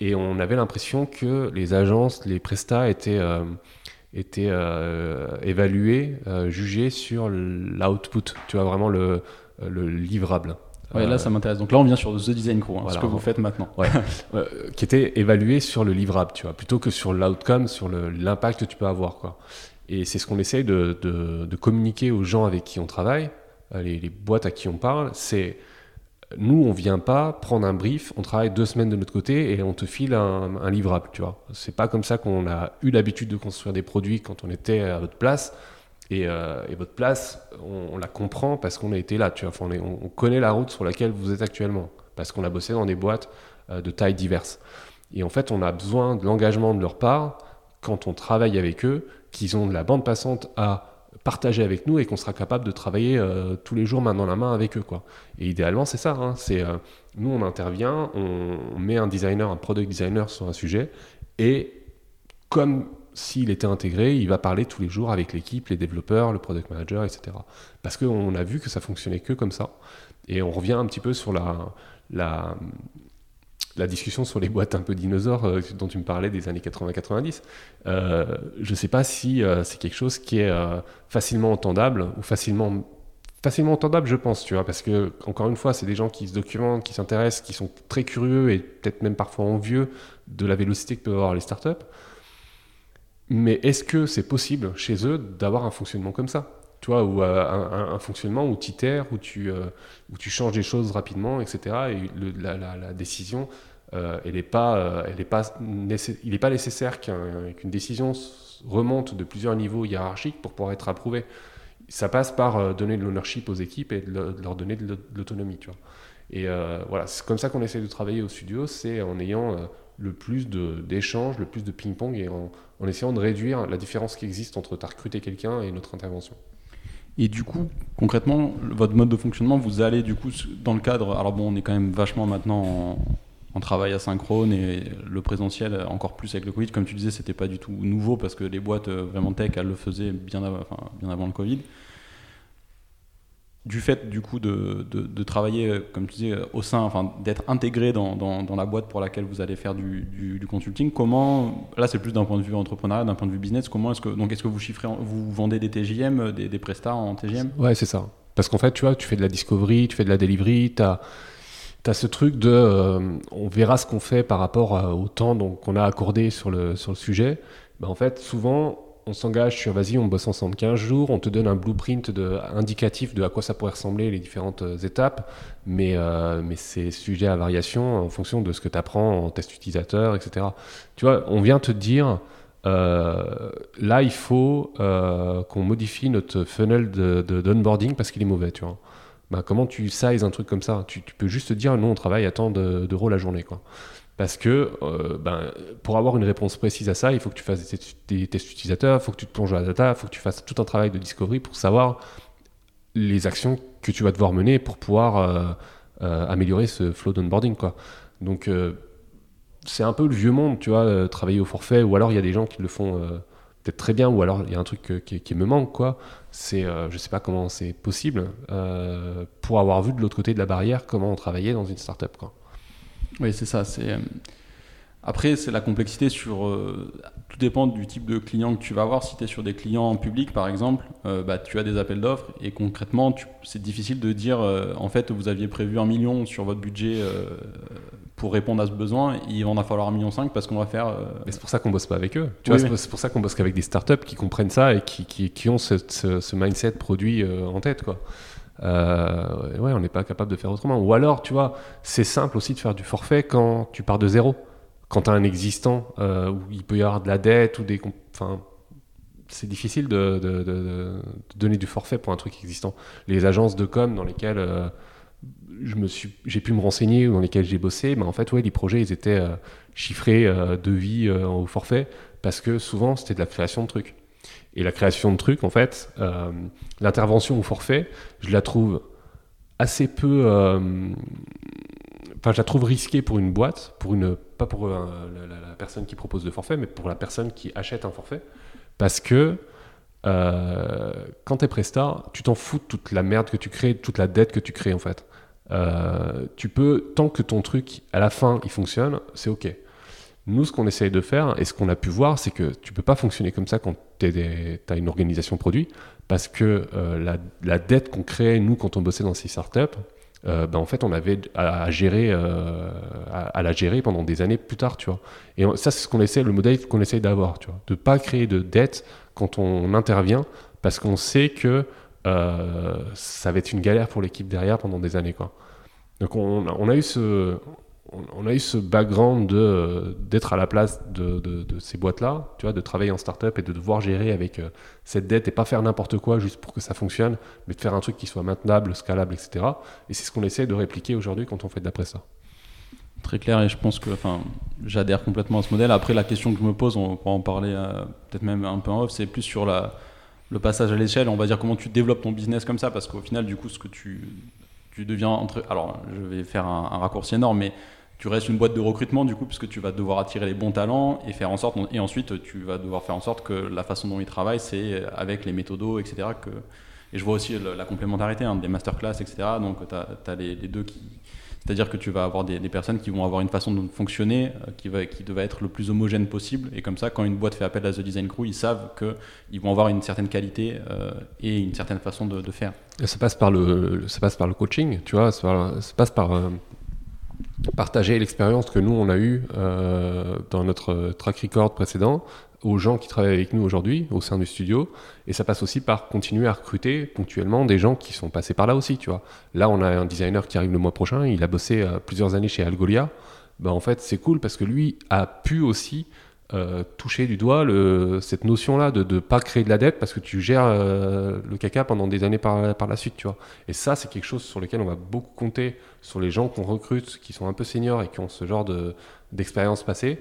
et on avait l'impression que les agences, les prestats étaient évalués, jugés sur l'output, tu vois, vraiment le livrable. Ouais, là, ça m'intéresse. Donc là, on vient sur The Design Crew, hein, ce que vous faites maintenant. Ouais. (laughs) Euh, qui était évalué sur le livrable, tu vois, plutôt que sur l'outcome, sur l'impact que tu peux avoir, quoi. Et c'est ce qu'on essaye de, de, communiquer aux gens avec qui on travaille, euh, les, les boîtes à qui on parle. C'est nous, on vient pas prendre un brief, on travaille deux semaines de notre côté et on te file un, un livrable, tu vois. C'est pas comme ça qu'on a eu l'habitude de construire des produits quand on était à votre place Et, votre place, on, la comprend parce qu'on a été là, tu vois. on, on, connaît la route sur laquelle vous êtes actuellement, parce qu'on a bossé dans des boîtes de tailles diverses. Et en fait, on a besoin de l'engagement de leur part quand on travaille avec eux, qu'ils ont de la bande passante à partager avec nous et qu'on sera capable de travailler euh, tous les jours main dans la main avec eux. Et idéalement, c'est ça. Hein. c'est, euh, nous, on intervient, on, met un designer, un product designer sur un sujet, et comme s'il était intégré, il va parler tous les jours avec l'équipe, les développeurs, le product manager, etc. Parce qu'on a vu que ça fonctionnait que comme ça. Et on revient un petit peu sur la, discussion sur les boîtes un peu dinosaures euh, dont tu me parlais des années 80-90. Euh, je ne sais pas si euh, c'est quelque chose qui est facilement entendable ou facilement facilement entendable, je pense, tu vois, parce que encore une fois, c'est des gens qui se documentent, qui s'intéressent, qui sont très curieux et peut-être même parfois envieux de la vélocité que peuvent avoir les startups. Mais est-ce que c'est possible chez eux d'avoir un fonctionnement comme ça? Tu vois, ou un, fonctionnement où tu où tu, où tu changes des choses rapidement, etc. Et la, décision euh, elle pas, euh, elle est pas il n'est pas nécessaire qu'une décision remonte de plusieurs niveaux hiérarchiques pour pouvoir être approuvée. Ça passe par euh, donner de l'ownership aux équipes et de, leur donner de l'autonomie. Tu vois. Et voilà, c'est comme ça qu'on essaie de travailler au studio, c'est en ayant le plus d'échanges, le plus de ping-pong et en, en, essayant de réduire la différence qui existe entre tu as recruté quelqu'un et notre intervention. Et du coup, concrètement, votre mode de fonctionnement, vous allez du coup dans le cadre. Alors bon, on est quand même vachement maintenant en, en travail asynchrone et le présentiel encore plus avec le Covid. Comme tu disais, c'était pas du tout nouveau parce que les boîtes euh, vraiment tech, elles le faisaient bien, bien avant le Covid. Du fait du coup de, de, travailler, euh, comme tu disais, au sein, enfin d'être intégré dans, dans, la boîte pour laquelle vous allez faire du, du, consulting, comment, là c'est plus d'un point de vue entrepreneurial, d'un point de vue business, comment est-ce que, donc est-ce que vous chiffrez, vous vendez des TJM, euh, des, des prestats en TJM Ouais, c'est ça. Parce qu'en fait, tu vois, tu fais de la discovery, tu fais de la delivery, tu as ce truc de euh, on verra ce qu'on fait par rapport au temps qu'on a accordé sur le, sur le sujet. Ben, en fait, souvent, on s'engage sur vas-y, on bosse ensemble 15 jours, on te donne un blueprint indicatif de à quoi ça pourrait ressembler les différentes euh, étapes, mais, euh, mais c'est sujet à variation en fonction de ce que tu apprends en test utilisateur, etc. Tu vois, on vient te dire. là, il faut qu'on modifie notre funnel de, parce qu'il est mauvais, tu vois. Bah, comment tu sizes un truc comme ça? Tu, peux juste te dire, nous, on travaille à tant d'euros la journée. Quoi. Parce que euh, ben, pour avoir une réponse précise à ça, il faut que tu fasses des, tests utilisateurs, il faut que tu te plonges dans la data, il faut que tu fasses tout un travail de discovery pour savoir les actions que tu vas devoir mener pour pouvoir euh, euh, améliorer ce flow d'onboarding. Quoi. Donc, c'est un peu le vieux monde, tu vois, travailler au forfait, ou alors il y a des gens qui le font peut-être très bien, ou alors il y a un truc qui, me manque, quoi. C'est, je sais pas comment c'est possible pour avoir vu de l'autre côté de la barrière comment on travaillait dans une startup, quoi. Oui, c'est ça. C'est euh, après c'est la complexité sur. tout dépend du type de client que tu vas avoir. Si tu es sur des clients publics, par exemple, bah, tu as des appels d'offres et concrètement, c'est difficile de dire en fait vous aviez prévu un million sur votre budget pour répondre à ce besoin, il va en falloir un million cinq parce qu'on va faire. Euh, Mais c'est pour ça qu'on bosse pas avec eux. Tu vois, c'est pour ça qu'on bosse qu'avec des startups qui comprennent ça et qui, qui, ont ce, ce, mindset produit euh, en tête, quoi. Euh, ouais, on n'est pas capable de faire autrement. Ou alors, tu vois, c'est simple aussi de faire du forfait quand tu pars de zéro. Quand tu as un existant où il peut y avoir de la dette ou des. Enfin, c'est difficile de, de, donner du forfait pour un truc existant. Les agences de com dans lesquelles suis, j'ai pu me renseigner dans lesquels j'ai bossé, mais en fait, ouais, les projets, ils étaient euh, chiffrés euh, de vie euh, au forfait, parce que souvent, c'était de la création de trucs. Et la création de trucs, en fait, l'intervention au forfait, je la trouve assez peu. Enfin, je la trouve risquée pour une boîte, pour une, pas pour la, personne qui propose le forfait, mais pour la personne qui achète un forfait, parce que quand tu es presta, tu t'en fous de toute la merde que tu crées, toute la dette que tu crées en fait. Euh, tu peux, tant que ton truc, à la fin, il fonctionne, c'est OK. Nous, ce qu'on essaye de faire, et ce qu'on a pu voir, c'est que tu peux pas fonctionner comme ça quand tu as une organisation produit, parce que euh, la, dette qu'on créait, nous, quand on bossait dans ces startups, euh, ben, en fait, on avait à, gérer, à, la gérer pendant des années plus tard, tu vois. Et ça, c'est ce qu'on essaie, le modèle qu'on essaye d'avoir, tu vois, de pas créer de dette quand on intervient, parce qu'on sait que ça va être une galère pour l'équipe derrière pendant des années, quoi. Donc on, a eu ce, on, a eu ce background de d'être à la place de, de, ces boîtes-là, tu vois, de travailler en startup et de devoir gérer avec cette dette et pas faire n'importe quoi juste pour que ça fonctionne, mais de faire un truc qui soit maintenable, scalable, etc. Et c'est ce qu'on essaie de répliquer aujourd'hui quand on fait d'après ça. Très clair et je pense que enfin, j'adhère complètement à ce modèle. Après, la question que je me pose, on pourra en parler peut-être même un peu en off, c'est plus sur la, le passage à l'échelle. On va dire comment tu développes ton business comme ça, parce qu'au final, du coup, ce que tu, tu deviens entre. Alors, je vais faire un, raccourci énorme, mais tu restes une boîte de recrutement du coup puisque tu vas devoir attirer les bons talents et faire en sorte et ensuite tu vas devoir faire en sorte que la façon dont ils travaillent c'est avec les méthodos etc que et je vois aussi la complémentarité hein, des masterclass etc donc tu as, les, deux qui c'est-à-dire que tu vas avoir des, personnes qui vont avoir une façon de fonctionner euh, qui, va, qui devait être le plus homogène possible. Et comme ça, quand une boîte fait appel à The Design Crew, ils savent qu'ils vont avoir une certaine qualité euh, et une certaine façon de, faire. ça passe, par le, ça passe par le coaching, tu vois, ça, passe par euh, partager l'expérience que nous, on a eue dans notre track record précédent aux gens qui travaillent avec nous aujourd'hui au sein du studio. Et ça passe aussi par continuer à recruter ponctuellement des gens qui sont passés par là aussi, tu vois. Là, on a un designer qui arrive le mois prochain, il a bossé euh, plusieurs années chez Algolia. Ben, en fait, c'est cool parce que lui a pu aussi euh, toucher du doigt le, cette notion-là de ne pas créer de la dette parce que tu gères euh, le caca pendant des années par, par la suite, tu vois. Et ça, c'est quelque chose sur lequel on va beaucoup compter sur les gens qu'on recrute, qui sont un peu seniors et qui ont ce genre d'expérience passée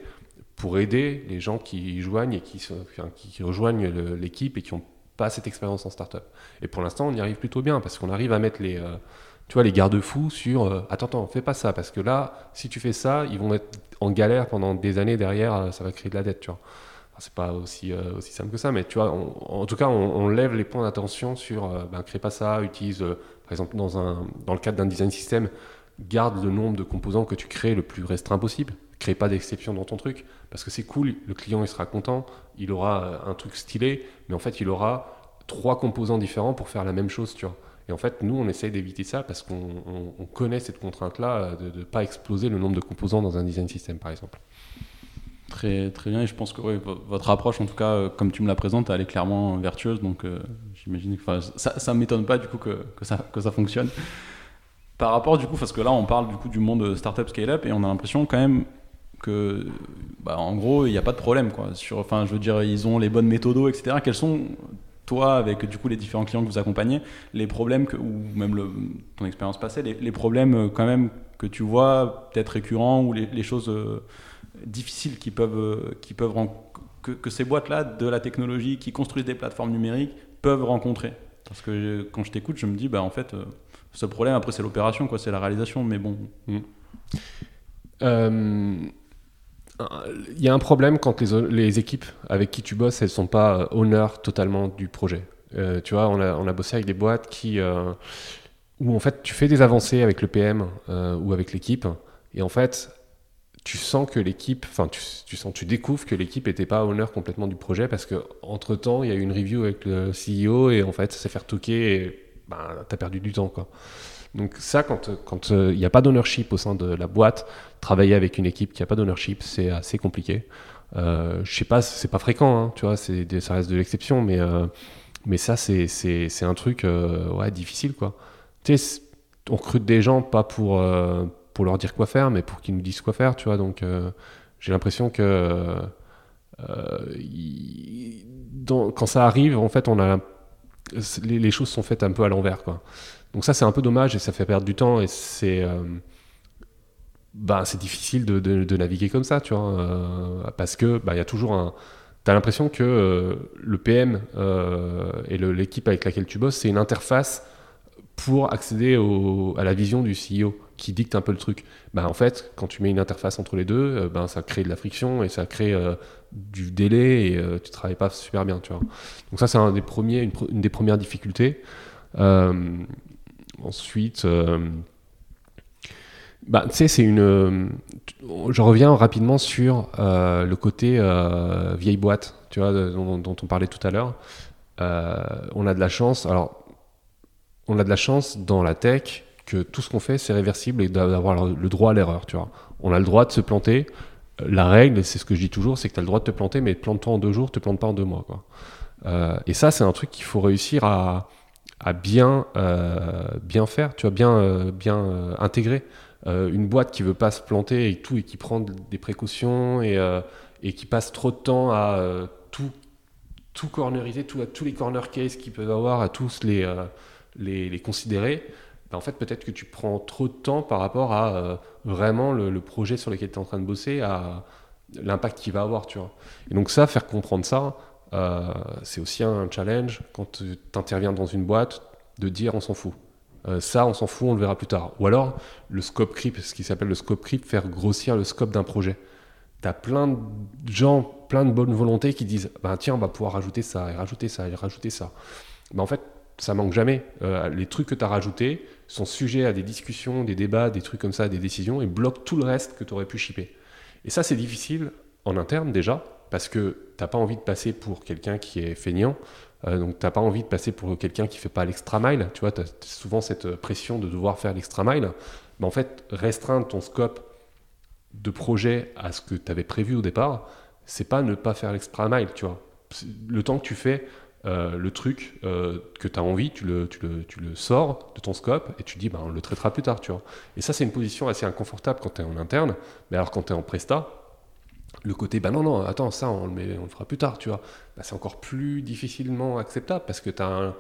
pour aider les gens qui joignent et qui, qui, rejoignent l'équipe et qui n'ont pas cette expérience en startup. Et pour l'instant, on y arrive plutôt bien parce qu'on arrive à mettre les, euh, tu vois, les garde-fous sur euh, attends, attends, fais pas ça parce que là, si tu fais ça, ils vont être en galère pendant des années derrière, euh, ça va créer de la dette, tu vois. c'est pas aussi, aussi simple que ça, mais tu vois, en tout cas, on, lève les points d'attention sur ben, crée pas ça, utilise, par exemple, dans, un, dans le cadre d'un design system, garde le nombre de composants que tu crées le plus restreint possible crée pas d'exception dans ton truc parce que c'est cool, le client il sera content, il aura euh, un truc stylé, mais en fait il aura trois composants différents pour faire la même chose, tu vois. Et en fait, nous, on essaye d'éviter ça parce qu'on connaît cette contrainte-là euh, de ne pas exploser le nombre de composants dans un design system, par exemple. Très, très bien, et je pense que votre approche, en tout cas, euh, comme tu me la présentes, elle est clairement vertueuse, donc j'imagine que ça ne m'étonne pas du coup que, ça, que ça fonctionne. Par rapport, du coup, parce que là, on parle du coup du monde startup scale-up, et on a l'impression quand même que, bah, en gros, il n'y a pas de problème. Quoi. Enfin, je veux dire, ils ont les bonnes méthodos, etc. Quels sont, toi, avec du coup les différents clients que vous accompagnez, les problèmes, que, ou même ton expérience passée, les, problèmes euh, quand même que tu vois, peut-être récurrents, ou les, choses euh, difficiles qui peuvent, euh, qui peuvent que, ces boîtes-là, de la technologie, qui construisent des plateformes numériques, peuvent rencontrer. Parce que quand je t'écoute, je me dis, bah, en fait, ce problème, après, c'est l'opération, quoi, c'est la réalisation, mais bon. Mmh il y a un problème quand les, équipes avec qui tu bosses, elles sont pas honneur euh, totalement du projet. Euh, tu vois, on a, bossé avec des boîtes euh, où en fait tu fais des avancées avec le PM ou avec l'équipe, et en fait tu sens que l'équipe, enfin tu, tu, découvres que l'équipe n'était pas honneur complètement du projet parce que entre temps il y a eu une review avec le CEO et en fait ça s'est fait toquer et ben, tu as perdu du temps quoi. Donc ça, quand il n'y a pas d'ownership au sein de la boîte, travailler avec une équipe qui n'a pas d'ownership, c'est assez compliqué. Euh, je sais pas, c'est pas fréquent, hein, tu vois, ça reste de l'exception, mais, euh, mais ça, c'est un truc euh, ouais, difficile, quoi. Tu on recrute des gens pas pour, euh, pour leur dire quoi faire, mais pour qu'ils nous disent quoi faire, tu vois. Donc, j'ai l'impression que quand ça arrive, en fait, on a les, les, choses sont faites un peu à l'envers, quoi. Donc ça, c'est un peu dommage et ça fait perdre du temps et c'est euh, bah, c'est difficile de, naviguer comme ça, tu vois, euh, parce que bah, il y a toujours un T'as l'impression que euh, le PM et l'équipe avec laquelle tu bosses, c'est une interface pour accéder à la vision du CEO qui dicte un peu le truc. Bah, en fait, quand tu mets une interface entre les deux, ben, ça crée de la friction et ça crée du délai et tu travailles pas super bien. Tu vois. Donc ça, c'est un une, des premières difficultés. Ensuite, euh, bah, tu sais, c'est une. Euh, je reviens rapidement sur euh, le côté vieille boîte, tu vois, dont, on parlait tout à l'heure. on a de la chance. Alors, on a de la chance dans la tech que tout ce qu'on fait, c'est réversible et d'avoir le droit à l'erreur, tu vois. On a le droit de se planter. La règle, c'est ce que je dis toujours, c'est que tu as le droit de te planter, mais plante-toi en deux jours, te plante pas en deux mois, quoi. et ça, c'est un truc qu'il faut réussir à, à bien, euh, bien faire, tu vois, bien, euh, bien euh, une boîte qui veut pas se planter et tout et qui prend des précautions et, et qui passe trop de temps à tout tout corneriser, tout, tous les corner cases qu'ils peuvent avoir, à tous les, considérer, ben, en fait, peut-être que tu prends trop de temps par rapport à vraiment le, projet sur lequel tu es en train de bosser, à l'impact qu'il va avoir, tu vois. Et donc ça, faire comprendre ça, euh, c'est aussi un challenge quand tu interviens dans une boîte de dire on s'en fout. Euh, ça, on s'en fout, on le verra plus tard. Ou alors, le scope creep, ce qui s'appelle le scope creep, faire grossir le scope d'un projet. Tu as plein de gens, plein de bonnes volontés qui disent bah, tiens, on va pouvoir rajouter ça, et rajouter ça, et rajouter ça. Mais en fait, ça manque jamais. Euh, les trucs que tu as rajoutés sont sujets à des discussions, des débats, des trucs comme ça, des décisions, et bloquent tout le reste que tu aurais pu shipper. Et ça, c'est difficile en interne déjà, parce que tu n'as pas envie de passer pour quelqu'un qui est feignant, euh, donc tu n'as pas envie de passer pour quelqu'un qui fait pas l'extra mile, tu vois, tu as souvent cette pression de devoir faire l'extra mile. Mais en fait, restreindre ton scope de projet à ce que tu avais prévu au départ, c'est pas ne pas faire l'extra mile, tu vois. Le temps que tu fais euh, le truc euh, que tu as envie, tu le, tu, le, tu le, sors de ton scope et tu dis, bah, on le traitera plus tard, tu vois. Et ça, c'est une position assez inconfortable quand tu es en interne, mais alors quand tu es en presta, le côté, bah non, non, attends, ça, on le, on le fera plus tard, tu vois. Bah, c'est encore plus difficilement acceptable parce que tu as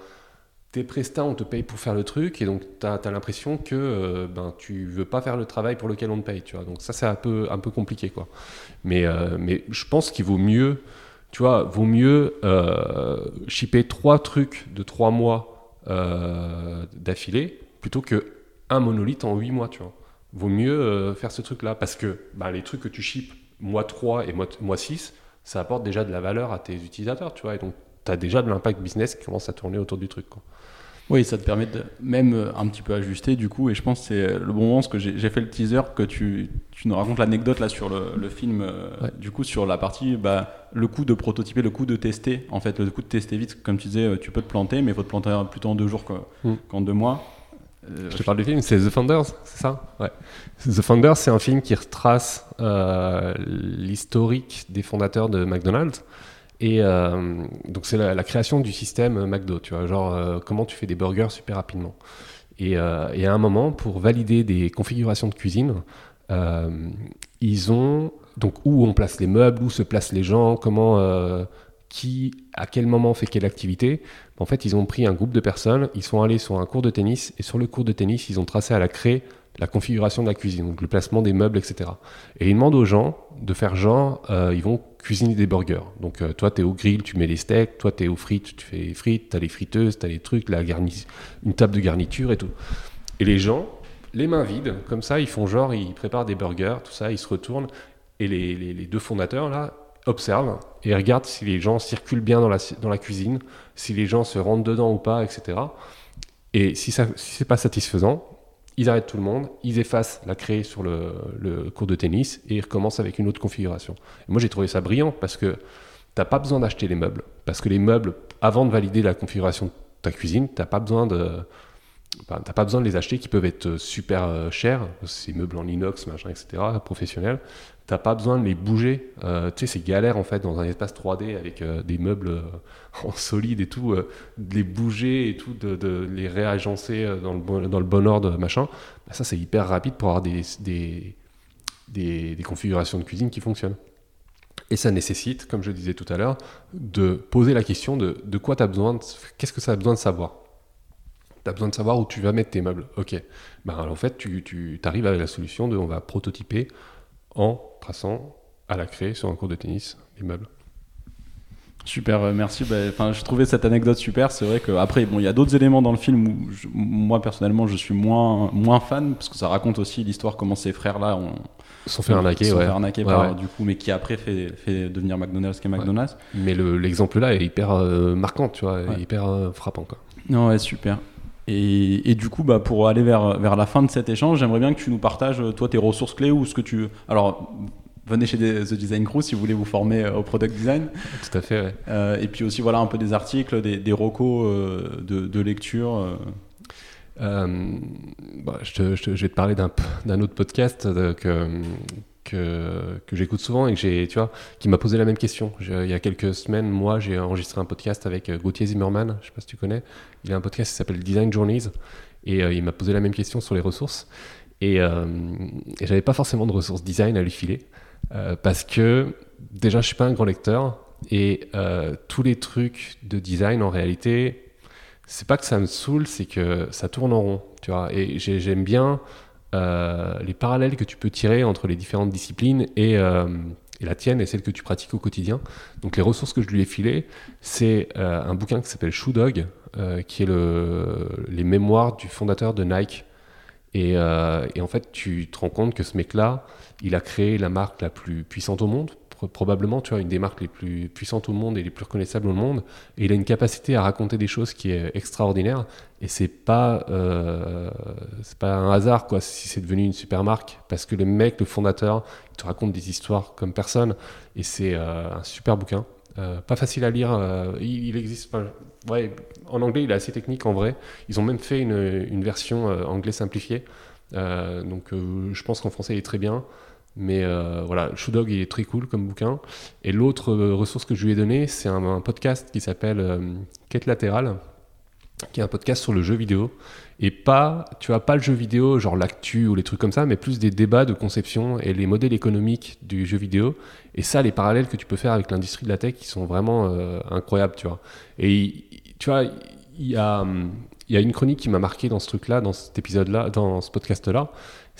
tes prestats, on te paye pour faire le truc, et donc tu as, l'impression que euh, ben, tu veux pas faire le travail pour lequel on te paye, tu vois. Donc ça, c'est un peu, un peu compliqué, quoi. Mais, mais je pense qu'il vaut mieux tu vois, vaut mieux euh, shipper trois trucs de trois mois euh, d'affilée plutôt que un monolithe en huit mois, tu vois. Vaut mieux euh, faire ce truc-là parce que bah, les trucs que tu shippes mois 3 et mois, mois 6, ça apporte déjà de la valeur à tes utilisateurs, tu vois. Et donc, tu as déjà de l'impact business qui commence à tourner autour du truc, quoi. Oui, ça te permet de même euh, un petit peu ajuster du coup, et je pense que c'est le bon moment, parce que j'ai fait le teaser, que tu, tu nous racontes l'anecdote là sur le, film, euh, du coup sur la partie, bah, le coup de prototyper, le coup de tester, en fait, le coup de tester vite, comme tu disais, euh, tu peux te planter, mais il faut te planter plutôt en deux jours mm. qu'en deux mois. Je te parle du film, c'est The Founders, c'est ça? Ouais. The Founders, c'est un film qui retrace l'historique des fondateurs de McDonald's. Et euh, donc c'est la, création du système McDo, tu vois, genre euh, comment tu fais des burgers super rapidement. Et, euh, et, à un moment, pour valider des configurations de cuisine, ils ont donc où on place les meubles, où se placent les gens, comment, qui, à quel moment fait quelle activité. En fait, ils ont pris un groupe de personnes, ils sont allés sur un cours de tennis, et sur le cours de tennis, ils ont tracé à la craie la configuration de la cuisine, donc le placement des meubles, etc. Et ils demandent aux gens de faire genre, euh, ils vont cuisiner des burgers. Donc euh, toi, tu es au grill, tu mets les steaks, toi, tu es aux frites, tu fais les frites, tu as les friteuses, tu as les trucs, la une table de garniture et tout. Et les gens, les mains vides, comme ça, ils font genre, ils préparent des burgers, tout ça, ils se retournent, et les, les, deux fondateurs, là, observent et regardent si les gens circulent bien dans la, cuisine, si les gens se rentrent dedans ou pas, etc. Et si, ça, si c'est pas satisfaisant, ils arrêtent tout le monde, ils effacent la créée sur le, cours de tennis et ils recommencent avec une autre configuration. moi, j'ai trouvé ça brillant parce que tu n'as pas besoin d'acheter les meubles. Parce que les meubles, avant de valider la configuration de ta cuisine, tu n'as pas besoin de t'as pas besoin de les acheter qui peuvent être super euh, chers, ces meubles en inox, machin, etc., professionnels. T'as pas besoin de les bouger. Euh, tu sais, c'est galère en fait dans un espace 3D avec euh, des meubles (laughs) en solide et tout, de les bouger et tout, de, les réagencer dans le, bon, dans le bon ordre, machin. Bah, ça, c'est hyper rapide pour avoir des, des, des, des configurations de cuisine qui fonctionnent. Et ça nécessite, comme je disais tout à l'heure, de poser la question de, de quoi tu as besoin, qu'est-ce que ça a besoin de savoir? Tu as besoin de savoir où tu vas mettre tes meubles. Ok. Ben, en fait, tu, tu arrives à la solution de on va prototyper en traçant à la craie sur un cours de tennis les meubles. Super, euh, merci. Bah, enfin, je trouvais cette anecdote super. C'est vrai qu'après, bon, il y a d'autres éléments dans le film où moi personnellement, je suis moins moins fan parce que ça raconte aussi l'histoire comment ces frères-là ont sont fait arnaquer, sont fait arnaquer par, du coup, mais qui après fait, fait devenir McDonald's qu'est McDonald's. Mais l'exemple là est hyper euh, marquant, tu vois, hyper euh, frappant quoi. Non, ouais, super. Et, du coup, bah, pour aller vers, vers la fin de cet échange, j'aimerais bien que tu nous partages, toi, tes ressources clés ou ce que tu. Alors, venez chez The Design Crew si vous voulez vous former euh, au product design. Tout à fait, ouais. Euh, et puis aussi, voilà, un peu des articles, des, des recos euh, de, de, lecture. Bah, je, je, vais te parler d'un autre podcast que, que, j'écoute souvent et que j'ai, tu vois, qui m'a posé la même question. il y a quelques semaines, moi, j'ai enregistré un podcast avec Gauthier Zimmerman, je sais pas si tu connais. Il a un podcast qui s'appelle Design Journeys et il m'a posé la même question sur les ressources. Et, euh, et j'avais pas forcément de ressources design à lui filer. Euh, parce que déjà, je suis pas un grand lecteur. Et euh, tous les trucs de design, en réalité, c'est pas que ça me saoule, c'est que ça tourne en rond. Tu vois et j'aime bien les parallèles que tu peux tirer entre les différentes disciplines et et la tienne est celle que tu pratiques au quotidien. Donc les ressources que je lui ai filées, c'est un bouquin qui s'appelle Shoe Dog, qui est le, les mémoires du fondateur de Nike. Euh, et, en fait, tu te rends compte que ce mec-là, il a créé la marque la plus puissante au monde, probablement, tu vois, une des marques les plus puissantes au monde et les plus reconnaissables au monde. Et il a une capacité à raconter des choses qui est extraordinaire. Et c'est pas, euh, c'est pas un hasard, quoi, si c'est devenu une super marque. Parce que le mec, le fondateur, il te raconte des histoires comme personne. Et c'est euh, un super bouquin. pas facile à lire. il, existe. ouais, en anglais, il est assez technique en vrai. Ils ont même fait une, version euh, anglais simplifiée. Euh, donc euh, je pense qu'en français, il est très bien. Mais voilà, Shoe Dog, est très cool comme bouquin. Et l'autre ressource que je lui ai donnée, c'est un, podcast qui s'appelle Quête latérale, qui est un podcast sur le jeu vidéo. Et pas, tu vois, pas le jeu vidéo, genre l'actu ou les trucs comme ça, mais plus des débats de conception et les modèles économiques du jeu vidéo. Et ça, les parallèles que tu peux faire avec l'industrie de la tech, qui sont vraiment incroyables, tu vois. Et tu vois, il y a, y a une chronique qui m'a marqué dans ce truc-là, dans cet épisode-là, dans ce podcast-là.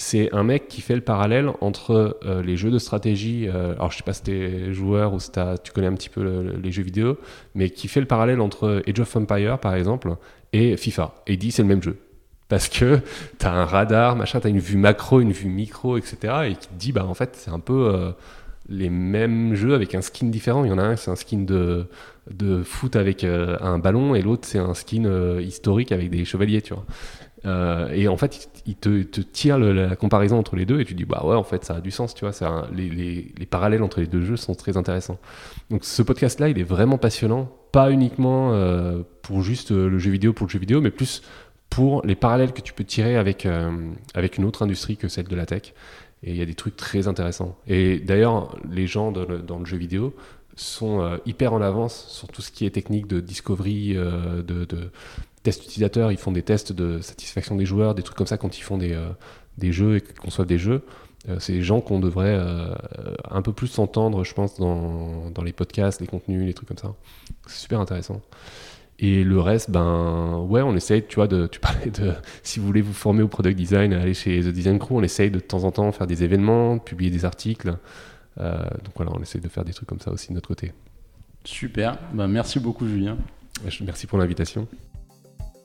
C'est un mec qui fait le parallèle entre euh, les jeux de stratégie. Euh, alors, je sais pas si t'es joueur ou si tu connais un petit peu les jeux vidéo, mais qui fait le parallèle entre Age of Empire, par exemple, et FIFA. Et dit c'est le même jeu. Parce que (laughs) tu as un radar, machin, tu as une vue macro, une vue micro, etc. Et qui te dit, bah en fait, c'est un peu euh, les mêmes jeux avec un skin différent. Il y en a un, c'est un skin de, de foot avec un ballon et l'autre c'est un skin historique avec des chevaliers, tu vois. Euh, et en fait, il te, tire la comparaison entre les deux et tu dis bah ouais en fait ça a du sens, tu vois. Les, les, les, parallèles entre les deux jeux sont très intéressants. Donc ce podcast là, il est vraiment passionnant, pas uniquement pour juste le jeu vidéo pour le jeu vidéo, mais plus pour les parallèles que tu peux tirer avec avec une autre industrie que celle de la tech. Et il y a des trucs très intéressants. Et d'ailleurs, les gens dans le jeu vidéo sont euh, hyper en avance sur tout ce qui est technique de discovery, euh, de tests utilisateurs. Ils font des tests de satisfaction des joueurs, des trucs comme ça quand ils font des, euh, des jeux et conçoivent des jeux. c'est des gens qu'on devrait un peu plus entendre, je pense, dans, dans, les podcasts, les contenus, les trucs comme ça. C'est super intéressant. Et le reste, ben ouais, on essaye, tu vois, de, tu parlais de, (laughs) si vous voulez vous former au product design, aller chez The Design Crew, on essaye de, de temps en temps faire des événements, publier des articles. Euh, donc voilà, on essaie de faire des trucs comme ça aussi de notre côté. Super, ben, merci beaucoup Julien. Merci pour l'invitation.